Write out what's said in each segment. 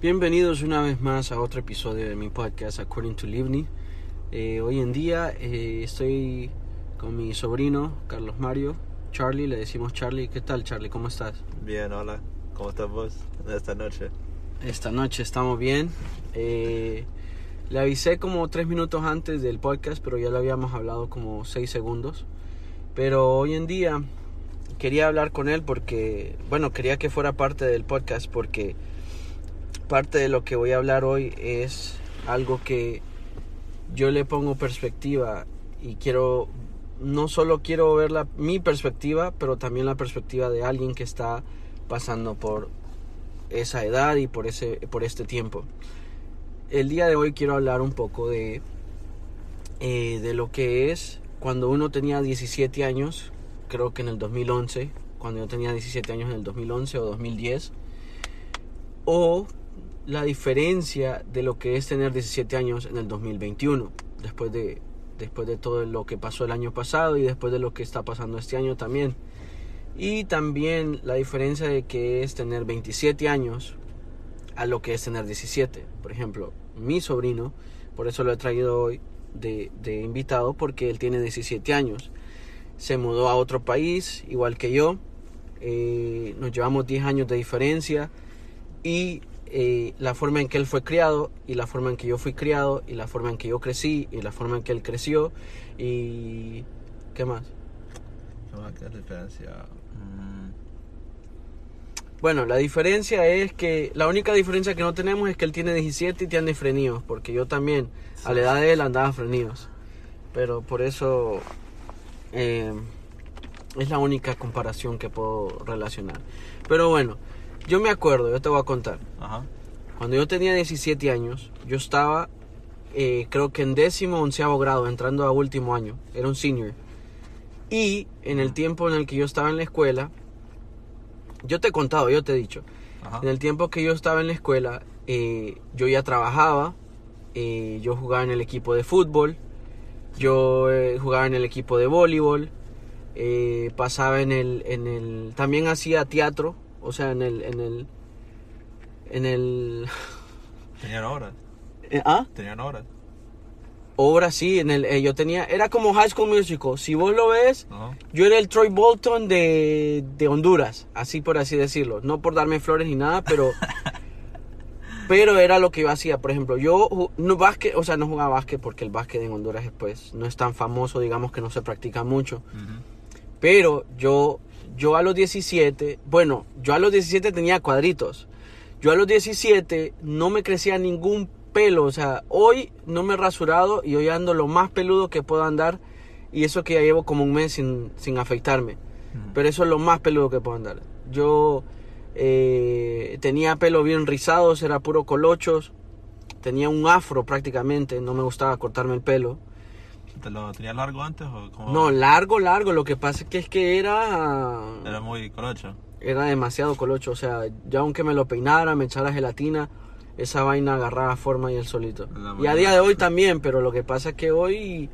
Bienvenidos una vez más a otro episodio de mi podcast According to Livni. Eh, hoy en día eh, estoy con mi sobrino Carlos Mario, Charlie, le decimos Charlie. ¿Qué tal Charlie? ¿Cómo estás? Bien, hola. ¿Cómo estás vos esta noche? Esta noche estamos bien. Eh, le avisé como tres minutos antes del podcast, pero ya lo habíamos hablado como seis segundos. Pero hoy en día quería hablar con él porque, bueno, quería que fuera parte del podcast porque parte de lo que voy a hablar hoy es algo que yo le pongo perspectiva y quiero, no solo quiero ver la, mi perspectiva, pero también la perspectiva de alguien que está pasando por esa edad y por, ese, por este tiempo. El día de hoy quiero hablar un poco de, eh, de lo que es cuando uno tenía 17 años, creo que en el 2011, cuando yo tenía 17 años en el 2011 o 2010, o la diferencia de lo que es tener 17 años en el 2021, después de, después de todo lo que pasó el año pasado y después de lo que está pasando este año también. Y también la diferencia de que es tener 27 años a lo que es tener 17. Por ejemplo, mi sobrino, por eso lo he traído hoy de, de invitado, porque él tiene 17 años. Se mudó a otro país, igual que yo. Eh, nos llevamos 10 años de diferencia. Y eh, la forma en que él fue criado y la forma en que yo fui criado y la forma en que yo crecí y la forma en que él creció y qué más ¿Qué diferencia? Mm, bueno la diferencia es que la única diferencia que no tenemos es que él tiene 17 y tiene frenidos porque yo también a la edad de él andaba frenidos pero por eso eh, es la única comparación que puedo relacionar. Pero bueno yo me acuerdo, yo te voy a contar. Ajá. Cuando yo tenía 17 años, yo estaba, eh, creo que en décimo o onceavo grado, entrando a último año. Era un senior. Y en el tiempo en el que yo estaba en la escuela, yo te he contado, yo te he dicho. Ajá. En el tiempo que yo estaba en la escuela, eh, yo ya trabajaba, eh, yo jugaba en el equipo de fútbol, yo eh, jugaba en el equipo de voleibol, pasaba en el, en el, también hacía teatro, o sea, en el, en el, en el, Tenían horas. eh, ¿ah? Tenían horas. Obra sí, en el, eh, yo tenía, era como High School Musical, si vos lo ves, yo era el Troy Bolton de, de Honduras, así por así decirlo, no por darme flores ni nada, pero, pero era lo que yo hacía, por ejemplo, yo no básquet, o sea, no jugaba básquet porque el básquet en Honduras pues no es tan famoso, digamos que no se practica mucho. Pero yo, yo a los 17, bueno, yo a los 17 tenía cuadritos. Yo a los 17 no me crecía ningún pelo. O sea, hoy no me he rasurado y hoy ando lo más peludo que puedo andar. Y eso que ya llevo como un mes sin, sin afeitarme. Pero eso es lo más peludo que puedo andar. Yo eh, tenía pelo bien rizados, era puro colochos. Tenía un afro prácticamente, no me gustaba cortarme el pelo. ¿Te lo tenías largo antes o No, largo, largo. Lo que pasa es que es que era... Era muy colocho. Era demasiado colocho. O sea, ya aunque me lo peinara, me echara gelatina, esa vaina agarraba forma y el solito. Y a día de hoy también, pero lo que pasa es que hoy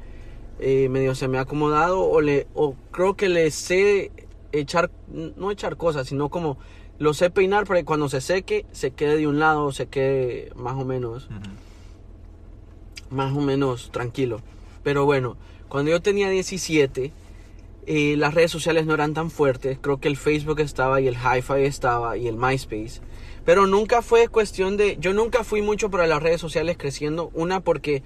eh, medio se me ha acomodado o, le, o creo que le sé echar, no echar cosas, sino como lo sé peinar para que cuando se seque, se quede de un lado, se quede más o menos más o menos tranquilo. Pero bueno, cuando yo tenía 17, eh, las redes sociales no eran tan fuertes. Creo que el Facebook estaba y el Hi-Fi estaba y el MySpace. Pero nunca fue cuestión de... Yo nunca fui mucho para las redes sociales creciendo. Una porque,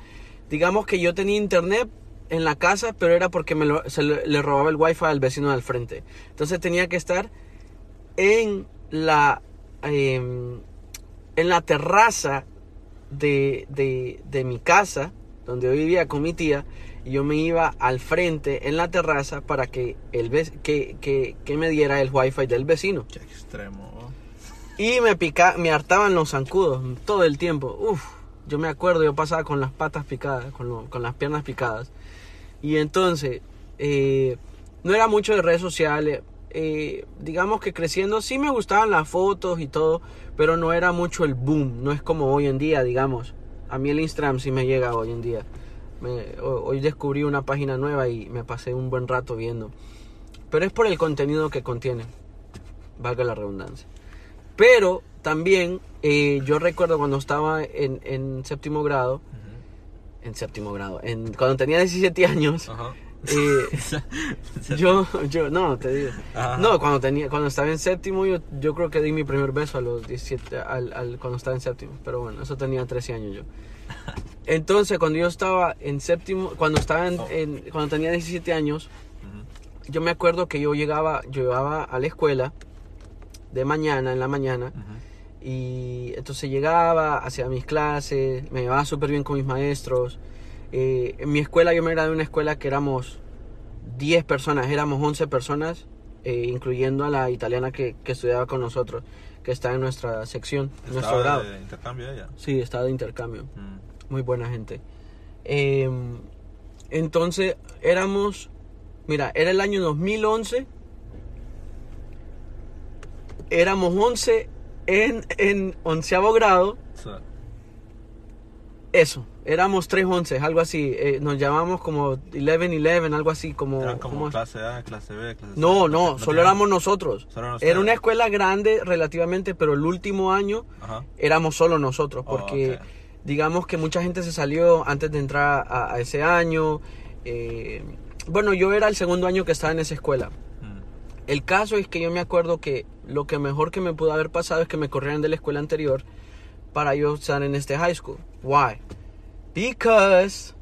digamos que yo tenía internet en la casa, pero era porque me se le, robaba el Wi-Fi al vecino del frente. Entonces tenía que estar en la... em, en la terraza de, de, de mi casa, donde yo vivía con mi tía, y yo me iba al frente en la terraza para que, el que, que, que me diera el wifi del vecino. Qué extremo. Y me, pica, me hartaban los zancudos todo el tiempo. Uf, yo me acuerdo, yo pasaba con las patas picadas, con, lo- con las piernas picadas. Y entonces, eh, no era mucho de redes sociales. eh, digamos que creciendo sí me gustaban las fotos y todo, pero no era mucho el boom. No es como hoy en día, digamos. A mí el Instagram sí me llega hoy en día. Me- hoy descubrí una página nueva y me pasé un buen rato viendo. Pero es por el contenido que contiene. Valga la redundancia. Pero también Eh, yo recuerdo cuando estaba en, en séptimo grado, en séptimo grado, en, cuando tenía 17 años. Eh, yo, yo, no, te digo. Ajá. No, cuando tenía, cuando estaba en séptimo, yo, yo creo que di mi primer beso a los 17, al, al- cuando estaba en séptimo. Pero bueno, eso tenía 13 años yo. Entonces, cuando yo estaba en séptimo, cuando estaba en, Oh. en- cuando tenía 17 años, Ujú. yo me acuerdo que yo llegaba, yo llegaba a la escuela de mañana, en la mañana, Ujú. y entonces llegaba, hacía mis clases, me llevaba súper bien con mis maestros. Eh, en mi escuela yo me gradué de una escuela que éramos 10 personas, éramos 11 personas, eh, incluyendo a la italiana que, que estudiaba con nosotros, que está en nuestra sección, en nuestro Estaba grado. de intercambio ella. Sí, está de intercambio, Mm. muy buena gente. Eh, entonces éramos, mira, era el año 2011, éramos 11 en, en onceavo grado. Eso, éramos 3 once, algo así. eh, nos llamamos como 11-11, algo así como... eran como ¿cómo? clase A, clase B, clase C. No, no, solo éramos nosotros. Solo Era una escuela grande relativamente, pero el último año Ajá. éramos solo nosotros, Oh, porque digamos que mucha gente se salió antes de entrar a, a ese año. eh, bueno, yo era el segundo año que estaba en esa escuela. Mm. El caso es que yo me acuerdo que lo que mejor que me pudo haber pasado es que me corrieran de la escuela anterior para yo estar en este high school. Why? Because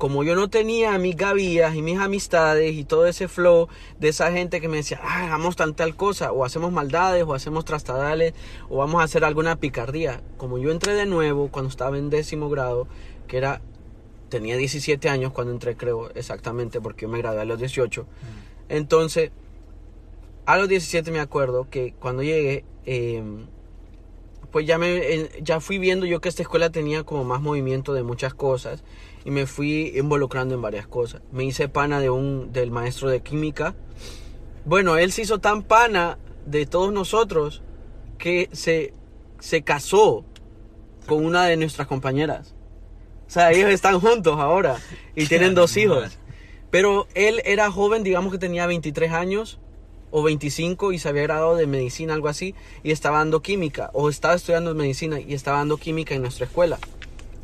como yo no tenía mis gavillas y mis amistades y todo ese flow de esa gente que me decía, ah, hagamos tal tal cosa, o hacemos maldades, o hacemos trastadales, o vamos a hacer alguna picardía. Como yo entré de nuevo cuando estaba en décimo grado, que era, tenía 17 años cuando entré, creo, exactamente, porque yo me gradué a los 18. Entonces, a los 17 me acuerdo que cuando llegué, eh, pues ya, me, ya fui viendo yo que esta escuela tenía como más movimiento de muchas cosas y me fui involucrando en varias cosas. Me hice pana de un, del maestro de química. Bueno, él se hizo tan pana de todos nosotros que se, se casó con una de nuestras compañeras. O sea, ellos están juntos ahora y tienen dos hijos. Pero él era joven, digamos que tenía 23 años o 25 y se había graduado de medicina, algo así, y estaba dando química, o estaba estudiando medicina y estaba dando química en nuestra escuela.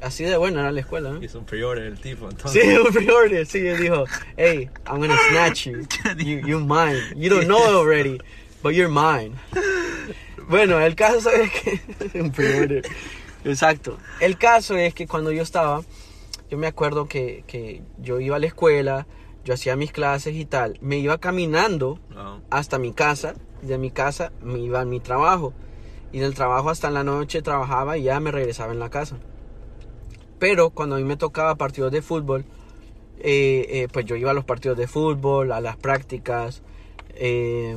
Así de buena era la escuela, ¿no? Hizo un prior el tipo, Sí, entonces. un priority, sí, él dijo, hey, I'm gonna snatch you, you, you're mine, you don't know it already, but you're mine. Bueno, el caso es que, un exacto, el caso es que cuando yo estaba, yo me acuerdo que, que yo iba a la escuela, yo hacía mis clases y tal, me iba caminando No. hasta mi casa, y de mi casa me iba a mi trabajo, y del trabajo hasta en la noche trabajaba y ya me regresaba en la casa. Pero cuando a mí me tocaba partidos de fútbol, eh, eh, pues yo iba a los partidos de fútbol, a las prácticas. eh,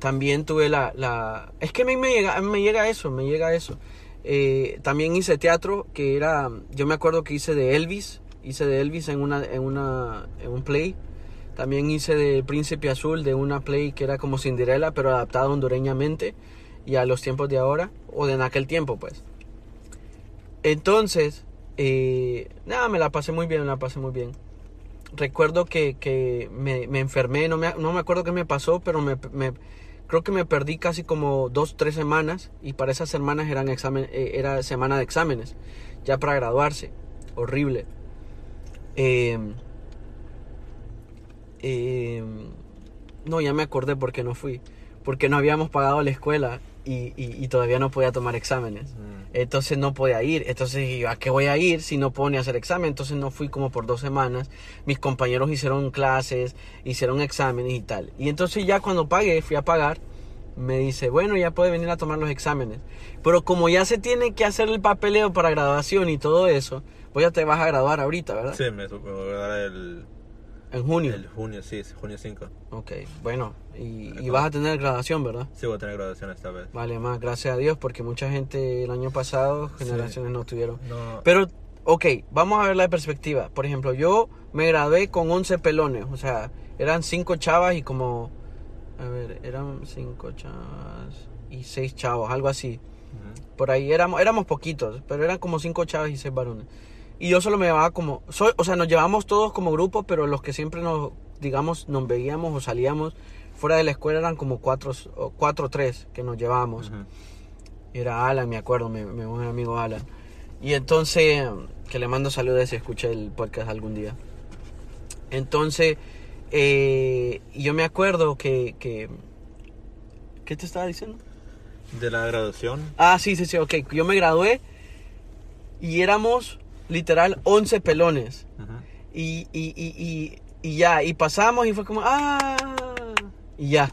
también tuve la, la... Es que a mí me llega, me llega eso, me llega eso. Eh, también hice teatro, que era... Yo me acuerdo que hice de Elvis, hice de Elvis en, una, en, una, en un play. También hice de Príncipe Azul, de una play que era como Cinderella, pero adaptada hondureñamente y a los tiempos de ahora, o de en aquel tiempo, pues. Entonces, eh, nada, me la pasé muy bien, me la pasé muy bien. Recuerdo que, que me, me enfermé, no me, no me acuerdo qué me pasó, pero me, me- creo que me perdí casi como dos, tres semanas y para esas semanas eran examen, eh, era semana de exámenes, ya para graduarse. Horrible. Eh, eh, no, ya me acordé por qué no fui. Porque no habíamos pagado la escuela y, y- y todavía no podía tomar exámenes. Mm. Entonces no podía ir. Entonces ¿a qué voy a ir si no puedo ni hacer examen? Entonces no fui como por dos semanas. Mis compañeros hicieron clases, hicieron exámenes y tal. Y entonces ya cuando pagué, fui a pagar, me dice, bueno, ya puede venir a tomar los exámenes. Pero como ya se tiene que hacer el papeleo para graduación y todo eso, pues ya te vas a graduar ahorita, ¿verdad? Sí, me, me voy a dar el, En junio. el junio, sí, junio 5. Ok, bueno. Y, y vas a tener graduación, ¿verdad? Sí, voy a tener graduación esta vez. Vale, más, gracias a Dios, porque mucha gente el año pasado, generaciones no tuvieron. No, Pero, ok, vamos a ver la perspectiva. Por ejemplo, yo me gradué con 11 pelones, o sea, eran 5 chavas y como, a ver, eran 5 chavas y 6 chavos, algo así. Por ahí éramos, éramos poquitos, pero eran como 5 chavas y 6 varones. Y yo solo me llevaba como, soy, o sea, nos llevamos todos como grupo, pero los que siempre nos, digamos, nos veíamos o salíamos fuera de la escuela eran como 4 o 4 o 3 que nos llevábamos. Era Alan, me acuerdo, mi, mi buen amigo Alan. Y entonces, que le mando saludos si escucha el podcast algún día. Entonces, eh, yo me acuerdo que, que... ¿Qué te estaba diciendo? De la graduación. Ah, sí, sí, sí, ok. Yo me gradué y éramos literal 11 pelones. Y, y, y, y, ya, y pasamos y fue como, ah, y ya.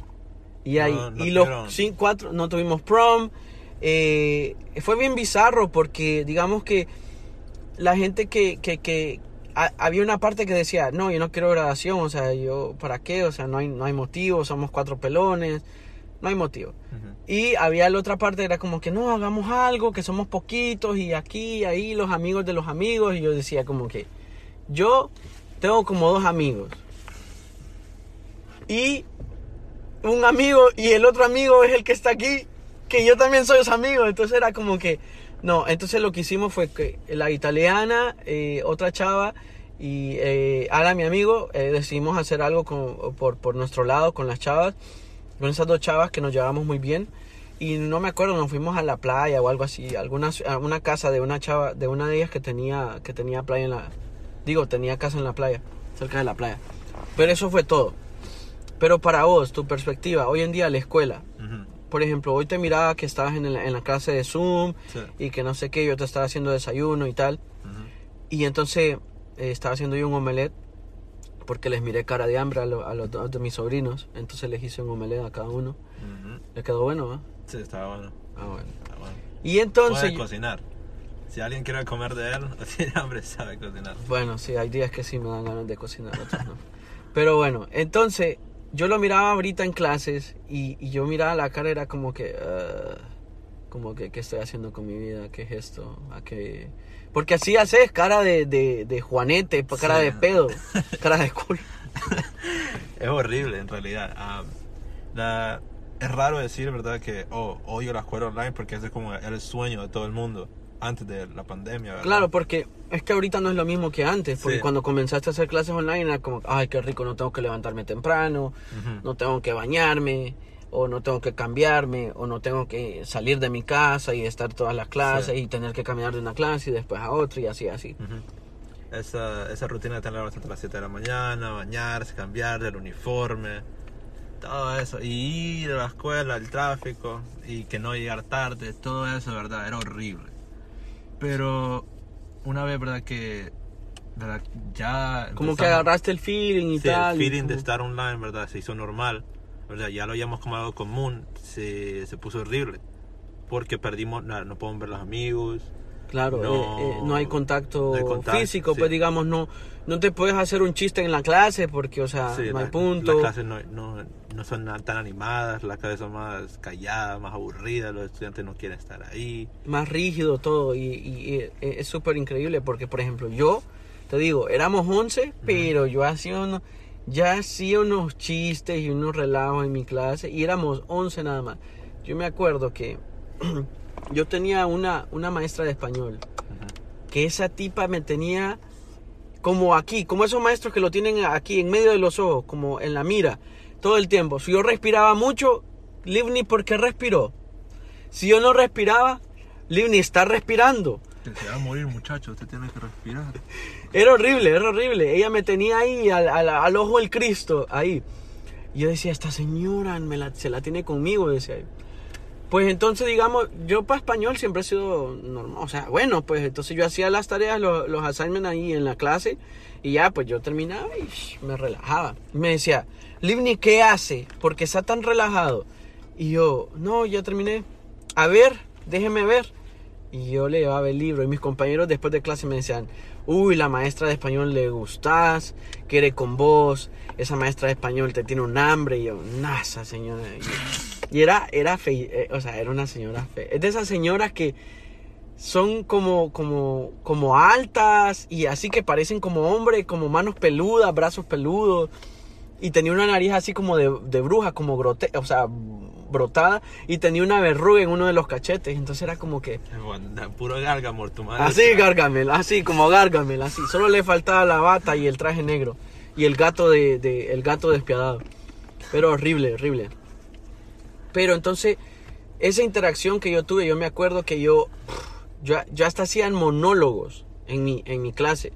Y, No, y- no y los cinco, cuatro, no tuvimos prom. Eh, fue bien bizarro porque digamos que la gente que, que, que ha- había una parte que decía, no, yo no quiero graduación, o sea, yo, ¿para qué? O sea, no hay, no hay motivo, somos cuatro pelones, no hay motivo. Y había la otra parte, era como que no, hagamos algo, que somos poquitos y aquí, ahí, los amigos de los amigos. Y yo decía como que yo tengo como dos amigos. Y un amigo y el otro amigo es el que está aquí, que yo también soy su amigo. Entonces era como que, no, entonces lo que hicimos fue que la italiana, eh, otra chava y eh, mi amigo, eh, decidimos hacer algo con- por, por nuestro lado con las chavas, con esas dos chavas que nos llevamos muy bien. Y no me acuerdo, nos fuimos a la playa o algo así, a alguna, a una casa de una chava, de una de ellas que tenía, que tenía playa en la, digo, tenía casa en la playa, cerca de la playa. Pero eso fue todo. Pero para vos, tu perspectiva, hoy en día la escuela, por ejemplo, hoy te miraba que estabas en la, en la clase de Zoom Sí. y que no sé qué, yo te estaba haciendo desayuno y tal. Y entonces eh, estaba haciendo yo un omelette porque les miré cara de hambre a, lo- a los dos de mis sobrinos. Entonces les hice un omelette a cada uno. Ujú. Le quedó bueno, ¿va? Sí, estaba bueno. Ah, bueno. Bueno. Y entonces... Puede cocinar. Si alguien quiere comer de él o tiene hambre, sabe cocinar. Bueno, sí, hay días que sí me dan ganas de cocinar, otros no. Pero bueno, entonces yo lo miraba ahorita en clases y, y yo miraba la cara, era como que, ah, como que, ¿qué estoy haciendo con mi vida? ¿Qué es esto? ¿A qué? Porque así haces cara de, de, de Juanete, cara Sí. de pedo, cara de culo. Es horrible en realidad. La- es raro decir, ¿verdad? Que oh, odio la escuela online porque ese es como el sueño de todo el mundo antes de la pandemia, ¿verdad? Claro, porque es que ahorita no es lo mismo que antes, porque Sí. cuando comenzaste a hacer clases online era como, ay, qué rico, no tengo que levantarme temprano, no tengo que bañarme, o no tengo que cambiarme, o no tengo que salir de mi casa y estar todas las clases Sí. y tener que caminar de una clase y después a otra y así, así. Esa, esa rutina de tener a las 7 de la mañana, bañarse, cambiar el uniforme, todo eso, y ir a la escuela, el tráfico, y que no llegar tarde, todo eso, ¿verdad? Era horrible. Pero una vez, ¿verdad? Que ¿verdad? ya... Como que agarraste el feeling y Sí, tal. el y feeling de como- estar online, ¿verdad? Se hizo normal, ¿verdad? Ya lo habíamos como algo común, se, se puso horrible. Porque perdimos, no, no podemos ver los amigos. Claro, No- eh, eh, no hay contacto, no hay contacto, físico, sí. pues digamos, no, no te puedes hacer un chiste en la clase porque, o sea, Sí, no hay la- punto. Las clases no, no, no son tan animadas, las clases son más calladas, más aburridas, los estudiantes no quieren estar ahí. más rígido todo y, y- y es súper increíble porque por ejemplo yo te digo éramos 11 pero yo hacía uno, ya hacía unos chistes y unos relajos en mi clase y éramos 11 nada más yo me acuerdo que yo tenía una, una maestra de español que esa tipa me tenía como aquí, como esos maestros que lo tienen aquí en medio de los ojos, como en la mira, todo el tiempo. Si yo respiraba mucho, Livni, ¿por qué respiró? Si yo no respiraba, Livni está respirando. Se va a morir, muchacho, usted tiene que respirar. Era horrible, era horrible. Ella me tenía ahí al, al- al ojo del Cristo, ahí. Y yo decía, esta señora me la- se la tiene conmigo, decía. Pues entonces, digamos, yo para español siempre he sido normal. O sea, bueno, pues entonces yo hacía las tareas, los, los assignments ahí en la clase. Y ya, pues yo terminaba y me relajaba. Me decía, Livni, ¿qué hace? Porque está tan relajado. Y yo, no, ya terminé. A ver, déjeme ver. Y yo le llevaba el libro y mis compañeros después de clase me decían, uy, la maestra de español le gustás, quiere con vos, esa maestra de español te tiene un hambre. Y yo, nasa, señora. Y, era, era fe, eh, o sea, era una señora fea. Es de esas señoras que son como, como, como altas y así que parecen como hombre, como manos peludas, brazos peludos. Y tenía una nariz así como de, de bruja, como grote, o sea, brotada. Y tenía una verruga en uno de los cachetes. Entonces era como que... Puro Gargamor, tu madre. Así, Gargamel, así como Gargamel, así. Solo le faltaba la bata y el traje negro. Y el gato de, de- el gato despiadado. Pero horrible, horrible. Pero entonces, esa interacción que yo tuve, yo me acuerdo que yo, yo, yo hasta hacía monólogos en mi, en mi clase.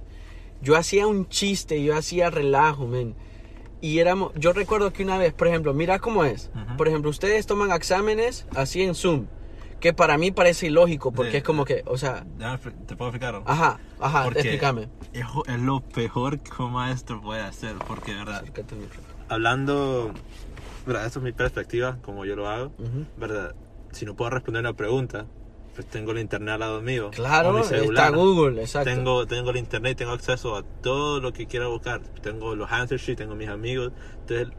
Yo hacía un chiste, yo hacía relajo, men. Y éramos, yo recuerdo que una vez, por ejemplo, mira cómo es. Ujú. Por ejemplo, ustedes toman exámenes así en Zoom, que para mí parece ilógico, porque Sí. es como que, o sea, ¿Te puedo explicar? ajá, ajá, Porque explícame. Es, es lo peor que un maestro puede hacer, porque, ¿verdad? Hablando, ¿verdad? Esta es mi perspectiva, como yo lo hago, Ujú. ¿verdad? Si no puedo responder una pregunta, pues tengo el internet al lado mío. Claro, está. Google, exacto. Tengo, tengo el internet, tengo acceso a todo lo que quiera buscar. Tengo los answer sheets, tengo mis amigos. Entonces,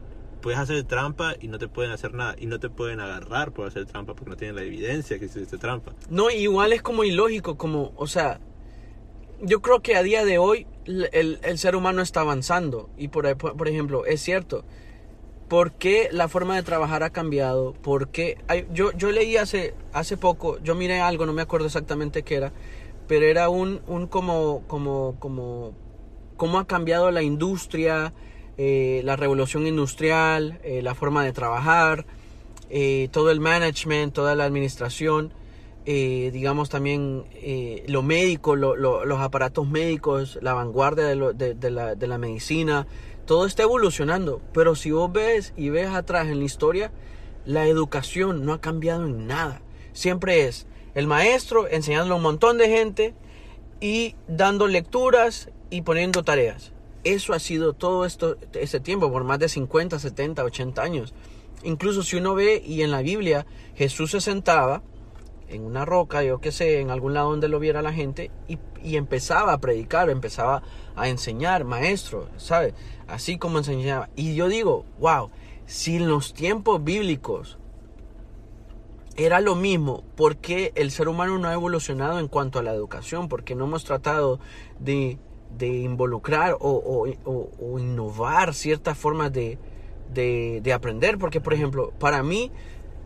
puedes hacer trampa y no te pueden hacer nada. Y no te pueden agarrar por hacer trampa porque no tienen la evidencia que hiciste trampa. No, igual es como ilógico, como, o sea, yo creo que a día de hoy el, el ser humano está avanzando. Y por por ejemplo, es cierto, ¿por qué la forma de trabajar ha cambiado? ¿Por qué? hay- yo, yo leí hace, hace poco, yo miré algo, no me acuerdo exactamente qué era, pero era un, un como, como, como, cómo ha cambiado la industria, eh, la revolución industrial, eh, la forma de trabajar, eh, todo el management, toda la administración, digamos también eh, lo médico, lo- lo- los aparatos médicos, la vanguardia de, lo- de la, de la medicina, todo está evolucionando. Pero si vos ves y ves atrás en la historia, la educación no ha cambiado en nada. Siempre es el maestro enseñándole a un montón de gente y dando lecturas y poniendo tareas. Eso ha sido todo esto, este tiempo, por más de 50, 70, 80 años. Incluso si uno ve y en la Biblia Jesús se sentaba en una roca, yo qué sé, en algún lado donde lo viera la gente y, empezaba a predicar, empezaba a enseñar, maestro, ¿sabes? Así como enseñaba. Y yo digo, wow, si en los tiempos bíblicos era lo mismo, ¿por qué el ser humano no ha evolucionado en cuanto a la educación? Porque no hemos tratado de, involucrar o, innovar ciertas formas de- de aprender. Porque, por ejemplo, para mí,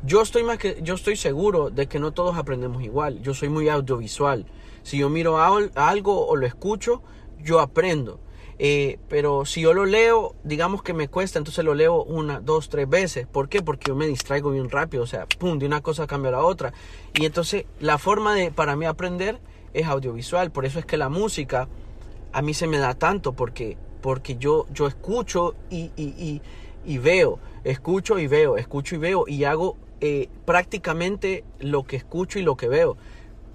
yo estoy, más que, yo estoy seguro de que no todos aprendemos igual. Yo soy muy audiovisual. Si yo miro al- algo o lo escucho, yo aprendo. Eh, pero si yo lo leo, digamos que me cuesta, entonces lo leo una, dos, tres veces. ¿Por qué? Porque yo me distraigo bien rápido. O sea, pum, de una cosa cambio a la otra. Y entonces la forma de para mí aprender es audiovisual. Por eso es que la música a mí se me da tanto porque, porque yo, yo escucho y, y, y, y veo, escucho y veo, escucho y veo y hago eh, prácticamente lo que escucho y lo que veo.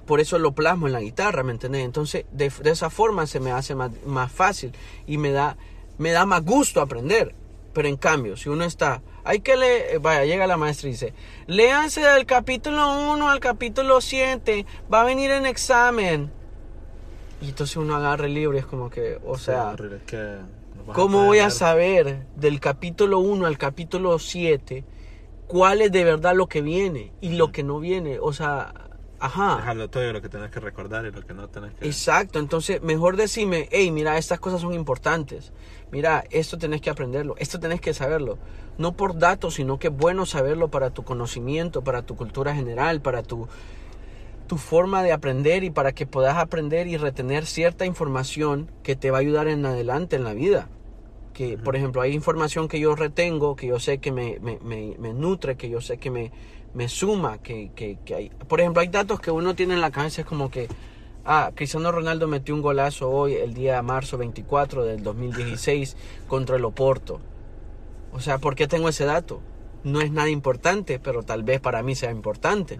Por eso lo plasmo en la guitarra, ¿me entendés? Entonces, de, de esa forma se me hace más, más fácil y me da, me da más gusto aprender. Pero en cambio, si uno está, hay que leer, vaya, llega la maestra y dice, léanse del capítulo 1 al capítulo 7, va a venir en examen. Y entonces uno agarra el libro y es como que, o sea, horrible, es que no a ¿cómo poder voy a saber del capítulo 1 al capítulo 7 cuál es de verdad lo que viene y lo que no viene? O sea, ajá. Dejarlo todo lo que tenés que recordar y lo que no tenés que... Exacto, entonces mejor decime, hey, mira, estas cosas son importantes. Mira, esto tenés que aprenderlo, esto tenés que saberlo. No por datos, sino que es bueno saberlo para tu conocimiento, para tu cultura general, para tu, tu forma de aprender y para que puedas aprender y retener cierta información que te va a ayudar en adelante en la vida. Que, por ejemplo, hay información que yo retengo, que yo sé que me, me, me, me nutre, que yo sé que me, me suma, que, que, que hay... Por ejemplo, hay datos que uno tiene en la cabeza, es como que, ah, Cristiano Ronaldo metió un golazo hoy, el día marzo 24 del 2016, contra el Oporto. O sea, ¿por qué tengo ese dato? No es nada importante, pero tal vez para mí sea importante.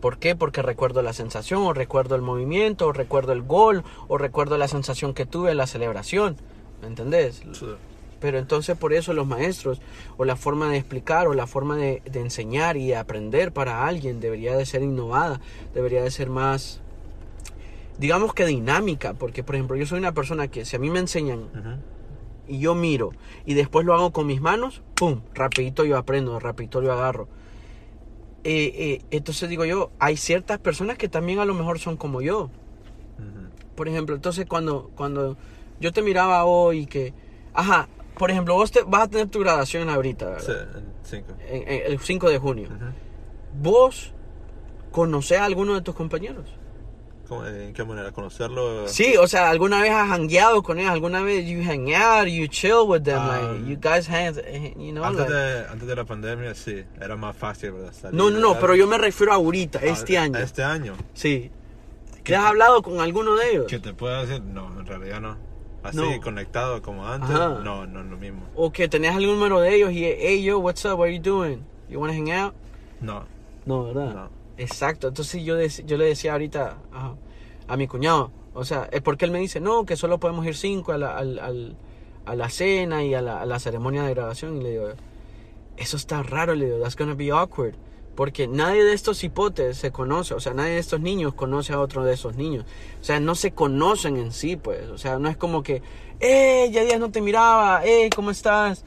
¿Por qué? Porque recuerdo la sensación, o recuerdo el movimiento, o recuerdo el gol, o recuerdo la sensación que tuve en la celebración. ¿Me entendés? Sí. Pero entonces por eso los maestros, o la forma de explicar, o la forma de, de enseñar y aprender para alguien debería de ser innovada, debería de ser más, digamos que dinámica, porque por ejemplo yo soy una persona que si a mí me enseñan Ujú. y yo miro y después lo hago con mis manos, ¡pum! Rapidito yo aprendo, rapidito yo agarro. Eh, eh, entonces digo yo, hay ciertas personas que también a lo mejor son como yo. Ujú. Por ejemplo, entonces cuando, cuando yo te miraba hoy que, ajá, por ejemplo, vos te, vas a tener tu graduación ahorita, Sí, ¿verdad? en cinco. En- en- el 5 de junio. ¿Vos conocés a alguno de tus compañeros? ¿Cómo- ¿En qué manera? ¿Conocerlo? Sí, o sea, alguna vez has hangueado con ellos, alguna vez you hang out, you chill with them, Ah. like, you guys hang, eh, you know, Antes like- de, antes de la pandemia, sí, era más fácil, ¿verdad? Salir, No, no, no, pero yo me refiero a ahorita, este Ah, año. Este año. Sí. ¿Te has hablado con alguno de ellos? ¿Qué te puedo decir? No, en realidad no. Así, No. conectado como antes, Ajá. no, no es lo mismo. O que tenías algún número de ellos y, hey, yo, what's up, what are you doing? You wanna hang out? No, No, ¿verdad? no. Exacto, entonces yo, dec- yo le decía ahorita ajá, a mi cuñado, o sea, es porque él me dice, no, que solo podemos ir cinco a la, al- al- a la cena y a la, a la ceremonia de graduación. Y le digo, eso está raro, le digo, that's gonna be awkward. Porque nadie de estos hipotes se conoce, o sea, nadie de estos niños conoce a otro de esos niños. O sea, no se conocen en sí, pues. O sea, no es como que, eh, ya días no te miraba, eh, ¿cómo estás?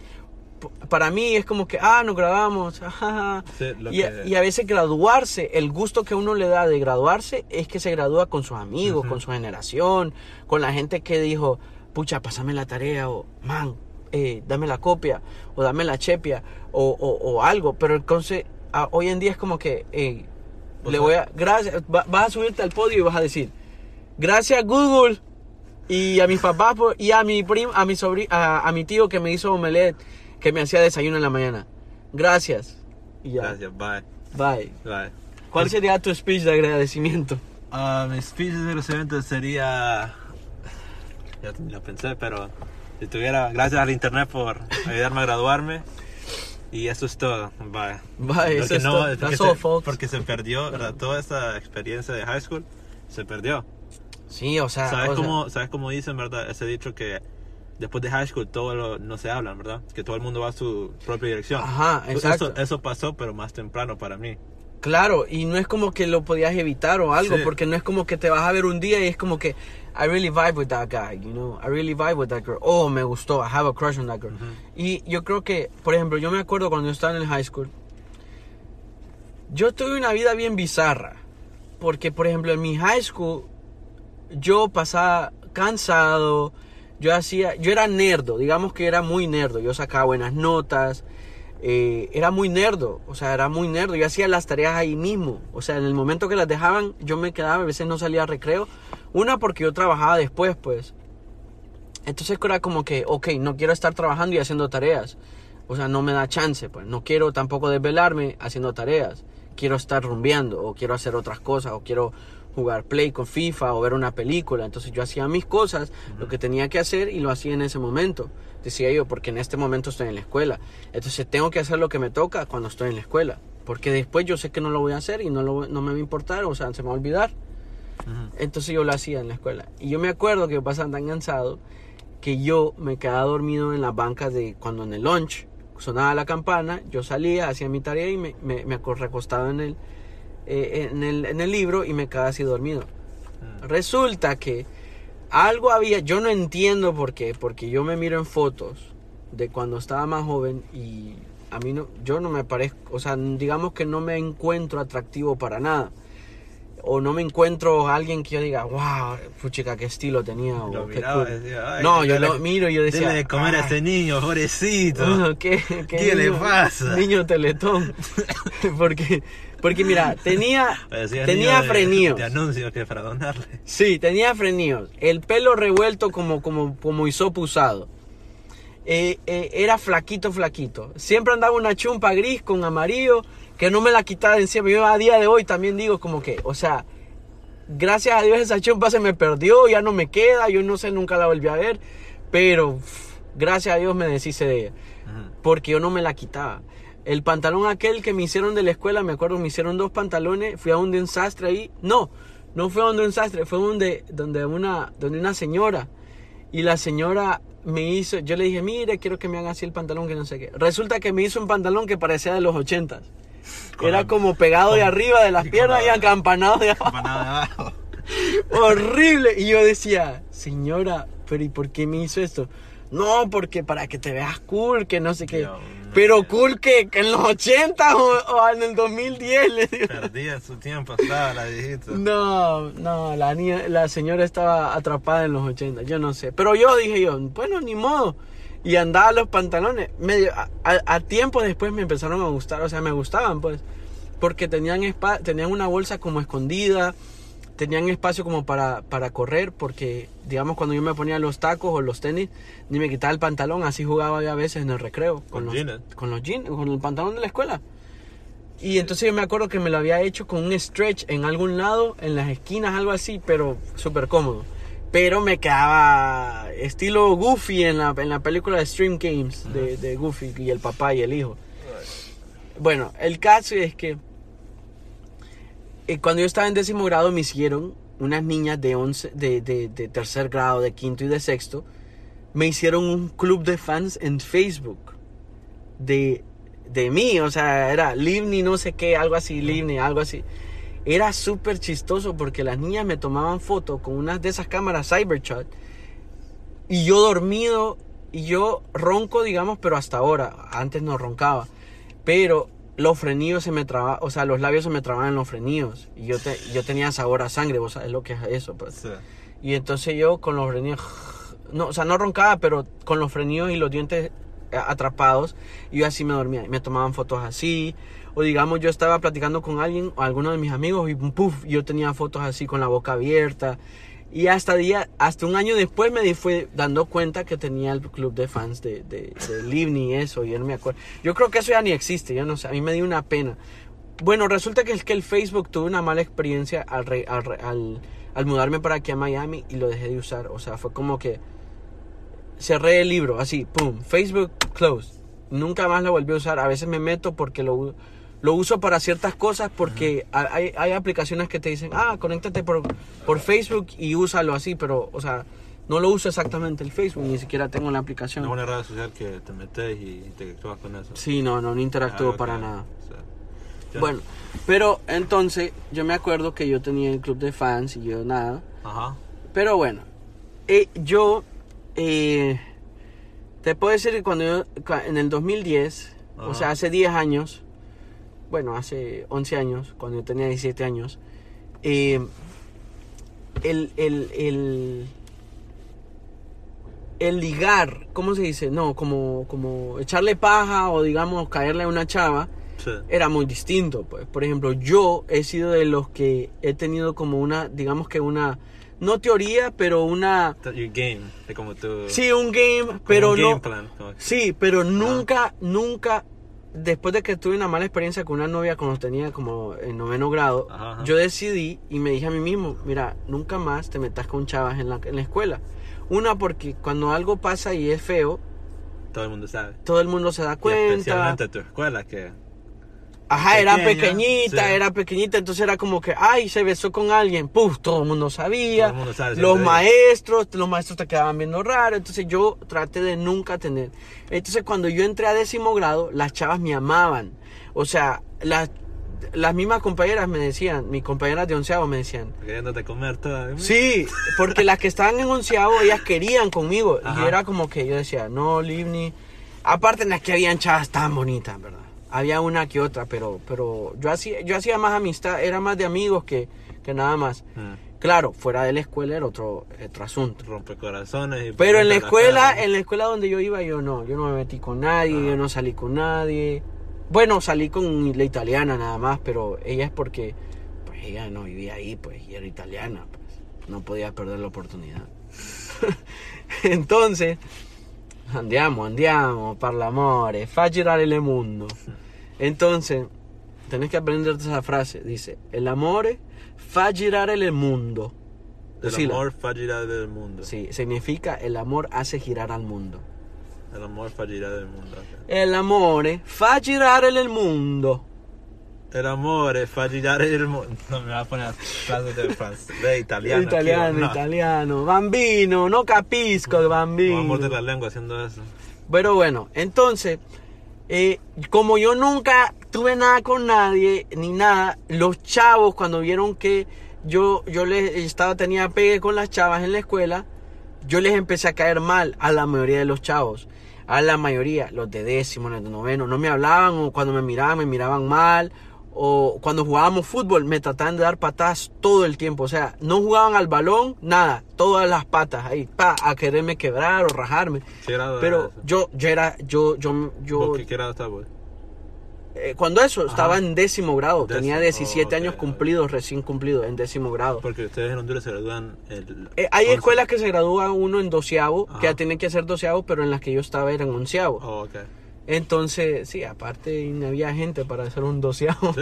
Para mí es como que, ah, nos grabamos, ajá. Sí, Y, a- que- y a veces graduarse, el gusto que uno le da de graduarse es que se gradúa con sus amigos, con su generación, con la gente que dijo, pucha, pásame la tarea, o man, eh, dame la copia, o dame la chepia, o, o- o algo. Pero entonces, a- hoy en día es como que, O le voy a, gracias, va- vas a subirte al podio y vas a decir, gracias Google y a mis papás por- y a mi prim, a mi a, a mi tío que me hizo omelette, que me hacía desayuno en la mañana. Gracias. Y ya. Gracias, bye. Bye. Bye. ¿Cuál sería tu speech de agradecimiento? Ah, mi speech de agradecimiento sería. Ya lo pensé, pero si tuviera. Gracias al internet por ayudarme a graduarme. Y eso es todo. Bye. Bye, eso es no, todo. porque, That's se, all, folks. porque se perdió, ¿verdad? Toda esa experiencia de high school se perdió. Sí, o sea, ¿Sabes o sea, cómo, ¿Sabes cómo dicen, verdad? Ese dicho que después de high school todo lo- no se hablan, ¿verdad? Que todo el mundo va a su propia dirección. Ajá, exacto. Eso, eso pasó, pero más temprano para mí. Claro, y no es como que lo podías evitar o algo, Sí. porque no es como que te vas a ver un día y es como que I really vibe with that guy, you know, I really vibe with that girl. Oh, me gustó, I have a crush on that girl. Y yo creo que, por ejemplo, yo me acuerdo cuando yo estaba en el high school, yo tuve una vida bien bizarra, porque por ejemplo en mi high school yo pasaba cansado, yo hacía, yo era nerdo, digamos que era muy nerdo, yo sacaba buenas notas, eh, era muy nerdo, o sea, era muy nerdo, yo hacía las tareas ahí mismo, o sea, en el momento que las dejaban, yo me quedaba, a veces no salía a recreo, una porque yo trabajaba después, pues, entonces era como que, ok, no quiero estar trabajando y haciendo tareas, o sea, no me da chance, pues, no quiero tampoco desvelarme haciendo tareas, quiero estar rumbeando, o quiero hacer otras cosas, o quiero jugar play con FIFA o ver una película. Entonces yo hacía mis cosas, lo que tenía que hacer y lo hacía en ese momento. Decía yo, porque en este momento estoy en la escuela. Entonces tengo que hacer lo que me toca cuando estoy en la escuela. Porque después yo sé que no lo voy a hacer y no, lo, no me va a importar, o sea, se me va a olvidar. Entonces yo lo hacía en la escuela. Y yo me acuerdo que yo pasaba tan cansado que yo me quedaba dormido en las bancas de cuando en el lunch sonaba la campana, yo salía, hacía mi tarea y me, me, me recostaba en el, eh, en, el, en el libro y me quedaba así dormido. Resulta que algo había, yo no entiendo por qué, porque yo me miro en fotos de cuando estaba más joven y a mí no, yo no me parezco, o sea, digamos que no me encuentro atractivo para nada. O no me encuentro a alguien que yo diga, wow, puchica, qué estilo tenía. o Lo qué miraba cool". y decía, "Ay, no, yo dale- lo miro y yo decía, Dele de comer a "Ah, ese niño, pobrecito. ¿Qué, qué ¿Qué le pasa? Niño teletón. porque, porque mira, tenía, Parecía tenía de-. De anuncio que para donarle. Sí, tenía frenillos. El pelo revuelto como, como, como hisopo usado. Eh, eh, era flaquito, flaquito. Siempre andaba una chumpa gris con amarillo que no me la quitaba de encima. Yo a día de hoy también digo como que, o sea, gracias a Dios esa chumpa se me perdió, ya no me queda, yo no sé, nunca la volví a ver. Pero gracias a Dios me deshice de ella porque yo no me la quitaba. El pantalón aquel que me hicieron de la escuela, me acuerdo, me hicieron dos pantalones, fui a un de un sastre ahí. No, no fue a un sastre, fue donde, donde, una, donde una señora. Y la señora me hizo, yo le dije, mire, quiero que me haga así el pantalón, que no sé qué. Resulta que me hizo un pantalón que parecía de los ochentas. Era la- como pegado de arriba de las y piernas y acampanado de abajo. Campanada de abajo. Horrible. Y yo decía, señora, pero ¿y por qué me hizo esto? No, porque para que te veas cool, que no sé qué. Dios pero cool que, que en los 80 o, o en el 2010. le digo. Perdía su tiempo, estaba la viejita. No, no, la, niña, la señora estaba atrapada en los 80, yo no sé. Pero yo dije yo, bueno, ni modo. Y andaba los pantalones. Medio, a, tiempo después me empezaron a gustar, o sea, me gustaban pues. Porque tenían, tenían una bolsa como escondida. tenían espacio como para, para correr, porque, digamos, cuando yo me ponía los tacos o los tenis, ni me quitaba el pantalón, así jugaba yo a veces en el recreo. Con los, jeans. Con los jeans, con el pantalón de la escuela. Y entonces yo me acuerdo que me lo había hecho con un stretch en algún lado, en las esquinas, algo así, pero súper cómodo. Pero me quedaba estilo Goofy en la, en la película de Stream Games, de, de Goofy y el papá y el hijo. Bueno, el caso es que eh, cuando yo estaba en décimo grado me hicieron unas niñas de, once, de, de, de tercer grado, de quinto y de sexto, me hicieron un club de fans en Facebook de, de mí, o sea, era Livni no sé qué, algo así, Livni, algo así. Era súper chistoso porque las niñas me tomaban fotos con unas de esas cámaras Cybershot y yo dormido y yo ronco, digamos, pero hasta ahora, antes no roncaba, pero los frenillos se me trababan, o sea, los labios se me trababan en los frenillos y yo, te, yo tenía sabor a sangre, vos sabes lo que es eso, pues. Sí. Y entonces yo con los frenillos, no, o sea, no roncaba, pero con los frenillos y los dientes atrapados, y yo así me dormía. Y me tomaban fotos así, o digamos, yo estaba platicando con alguien, o alguno de mis amigos, y puff, yo tenía fotos así con la boca abierta. Y hasta, día, hasta un año después me fue dando cuenta que tenía el club de fans de, de, de Livni y eso, y no me acuerdo. Yo creo que eso ya ni existe, yo no sé, a mí me dio una pena. Bueno, resulta que es que el Facebook tuve una mala experiencia al, re- al, al, mudarme para aquí a Miami y lo dejé de usar. O sea, fue como que cerré el libro, así, pum, Facebook closed. Nunca más lo volví a usar. A veces me meto porque lo, lo uso para ciertas cosas porque ha- hay, hay aplicaciones que te dicen, ah, conéctate por, por Facebook y úsalo así, pero, o sea, no lo uso exactamente el Facebook, ni siquiera tengo la aplicación. Es una red social que te metes y te actúas con eso. Sí, no, no, no interactúo Ah, para nada. Sí. Ya. Bueno, pero entonces yo me acuerdo que yo tenía el club de fans y yo nada. Ajá. Pero bueno, eh, yo eh, te puedo decir que cuando yo, en el 2010, o Ajá. sea, hace 10 años, bueno, hace 11 años, cuando yo tenía 17 años, eh, el, el, el, el ligar, ¿cómo se dice? No, como, como echarle paja o digamos caerle a una chava Sí. era muy distinto. Pues. Por ejemplo, yo he sido de los que he tenido como una, digamos que una, no teoría, pero una, Your game. Como tu. sí, un game, pero un no, game plan. como- sí, pero nunca, nunca, después de que tuve una mala experiencia con una novia cuando tenía como en noveno grado, Ajá, ajá. yo decidí y me dije a mí mismo, mira, nunca más te metas con chavas en la, en la escuela. Una, porque cuando algo pasa y es feo, Todo el mundo sabe. todo el mundo se da Y cuenta. especialmente tu escuela, que. Ajá, era pequeñita, sí. era pequeñita, entonces era como que, ay, se besó con alguien, puf, todo el mundo sabía, Todo el mundo sabe, los maestros, los maestros te quedaban viendo raro, entonces yo traté de nunca tener. Entonces cuando yo entré a décimo grado, las chavas me amaban, o sea, las, las mismas compañeras me decían, mis compañeras de onceavo me decían, Queriéndote comer toda. sí, porque las que estaban en onceavo, ellas querían conmigo, y era como que yo decía, no, Livni, aparte en las que habían chavas tan bonitas, ¿verdad? Había una que otra, pero, pero yo hacía, yo hacía más amistad, era más de amigos que, que nada más. Mm. Claro, fuera de la escuela era otro, otro asunto. Rompe corazones. y Pero en la escuela, en la escuela donde yo iba, yo no, yo no me metí con nadie, yo no salí con nadie. Bueno, salí con la italiana nada más, pero ella es porque, pues ella no vivía ahí, pues, y era italiana, pues, no podía perder la oportunidad. Entonces, andiamo, andiamo, per l'amore, fa girare il mondo. Entonces, tenés que aprenderte esa frase, dice, el amore fa girare el mundo. El Decila. amor fallirá del mundo. Sí, significa el amor hace girar al mundo. El amor fallirá del mundo. ok. El amore fa girare il mondo. El amor fallirá del mundo. No me va a poner frases de francés, de italiano. italiano, no. italiano. Bambino, no capisco, Me voy a bambino. morder la lengua haciendo eso. Pero bueno, entonces, eh, como yo nunca tuve nada con nadie, ni nada, los chavos cuando vieron que yo, yo les estaba, tenía pegue con las chavas en la escuela, yo les empecé a caer mal a la mayoría de los chavos. A la mayoría, los de décimo, los de noveno, no me hablaban o cuando me miraban, me miraban mal. O cuando jugábamos fútbol, me trataban de dar patadas todo el tiempo. O sea, no jugaban al balón, nada, todas las patas ahí, pa, a quererme quebrar o rajarme. ¿Qué grado Pero era eso? yo, yo era, yo, yo, yo, ¿Vos qué, grado vos? eh, cuando eso, Ajá. estaba en décimo grado. Tenía 17 ok, años cumplidos, recién cumplidos, en décimo grado. Porque ustedes en Honduras se gradúan el... Eh, hay 11. escuelas que se gradúa uno en doceavo, que ya tienen que hacer doceavo, pero en las que yo estaba eran onceavo. Oh, ok. Entonces, sí, aparte no había gente para hacer un doceavo. Sí,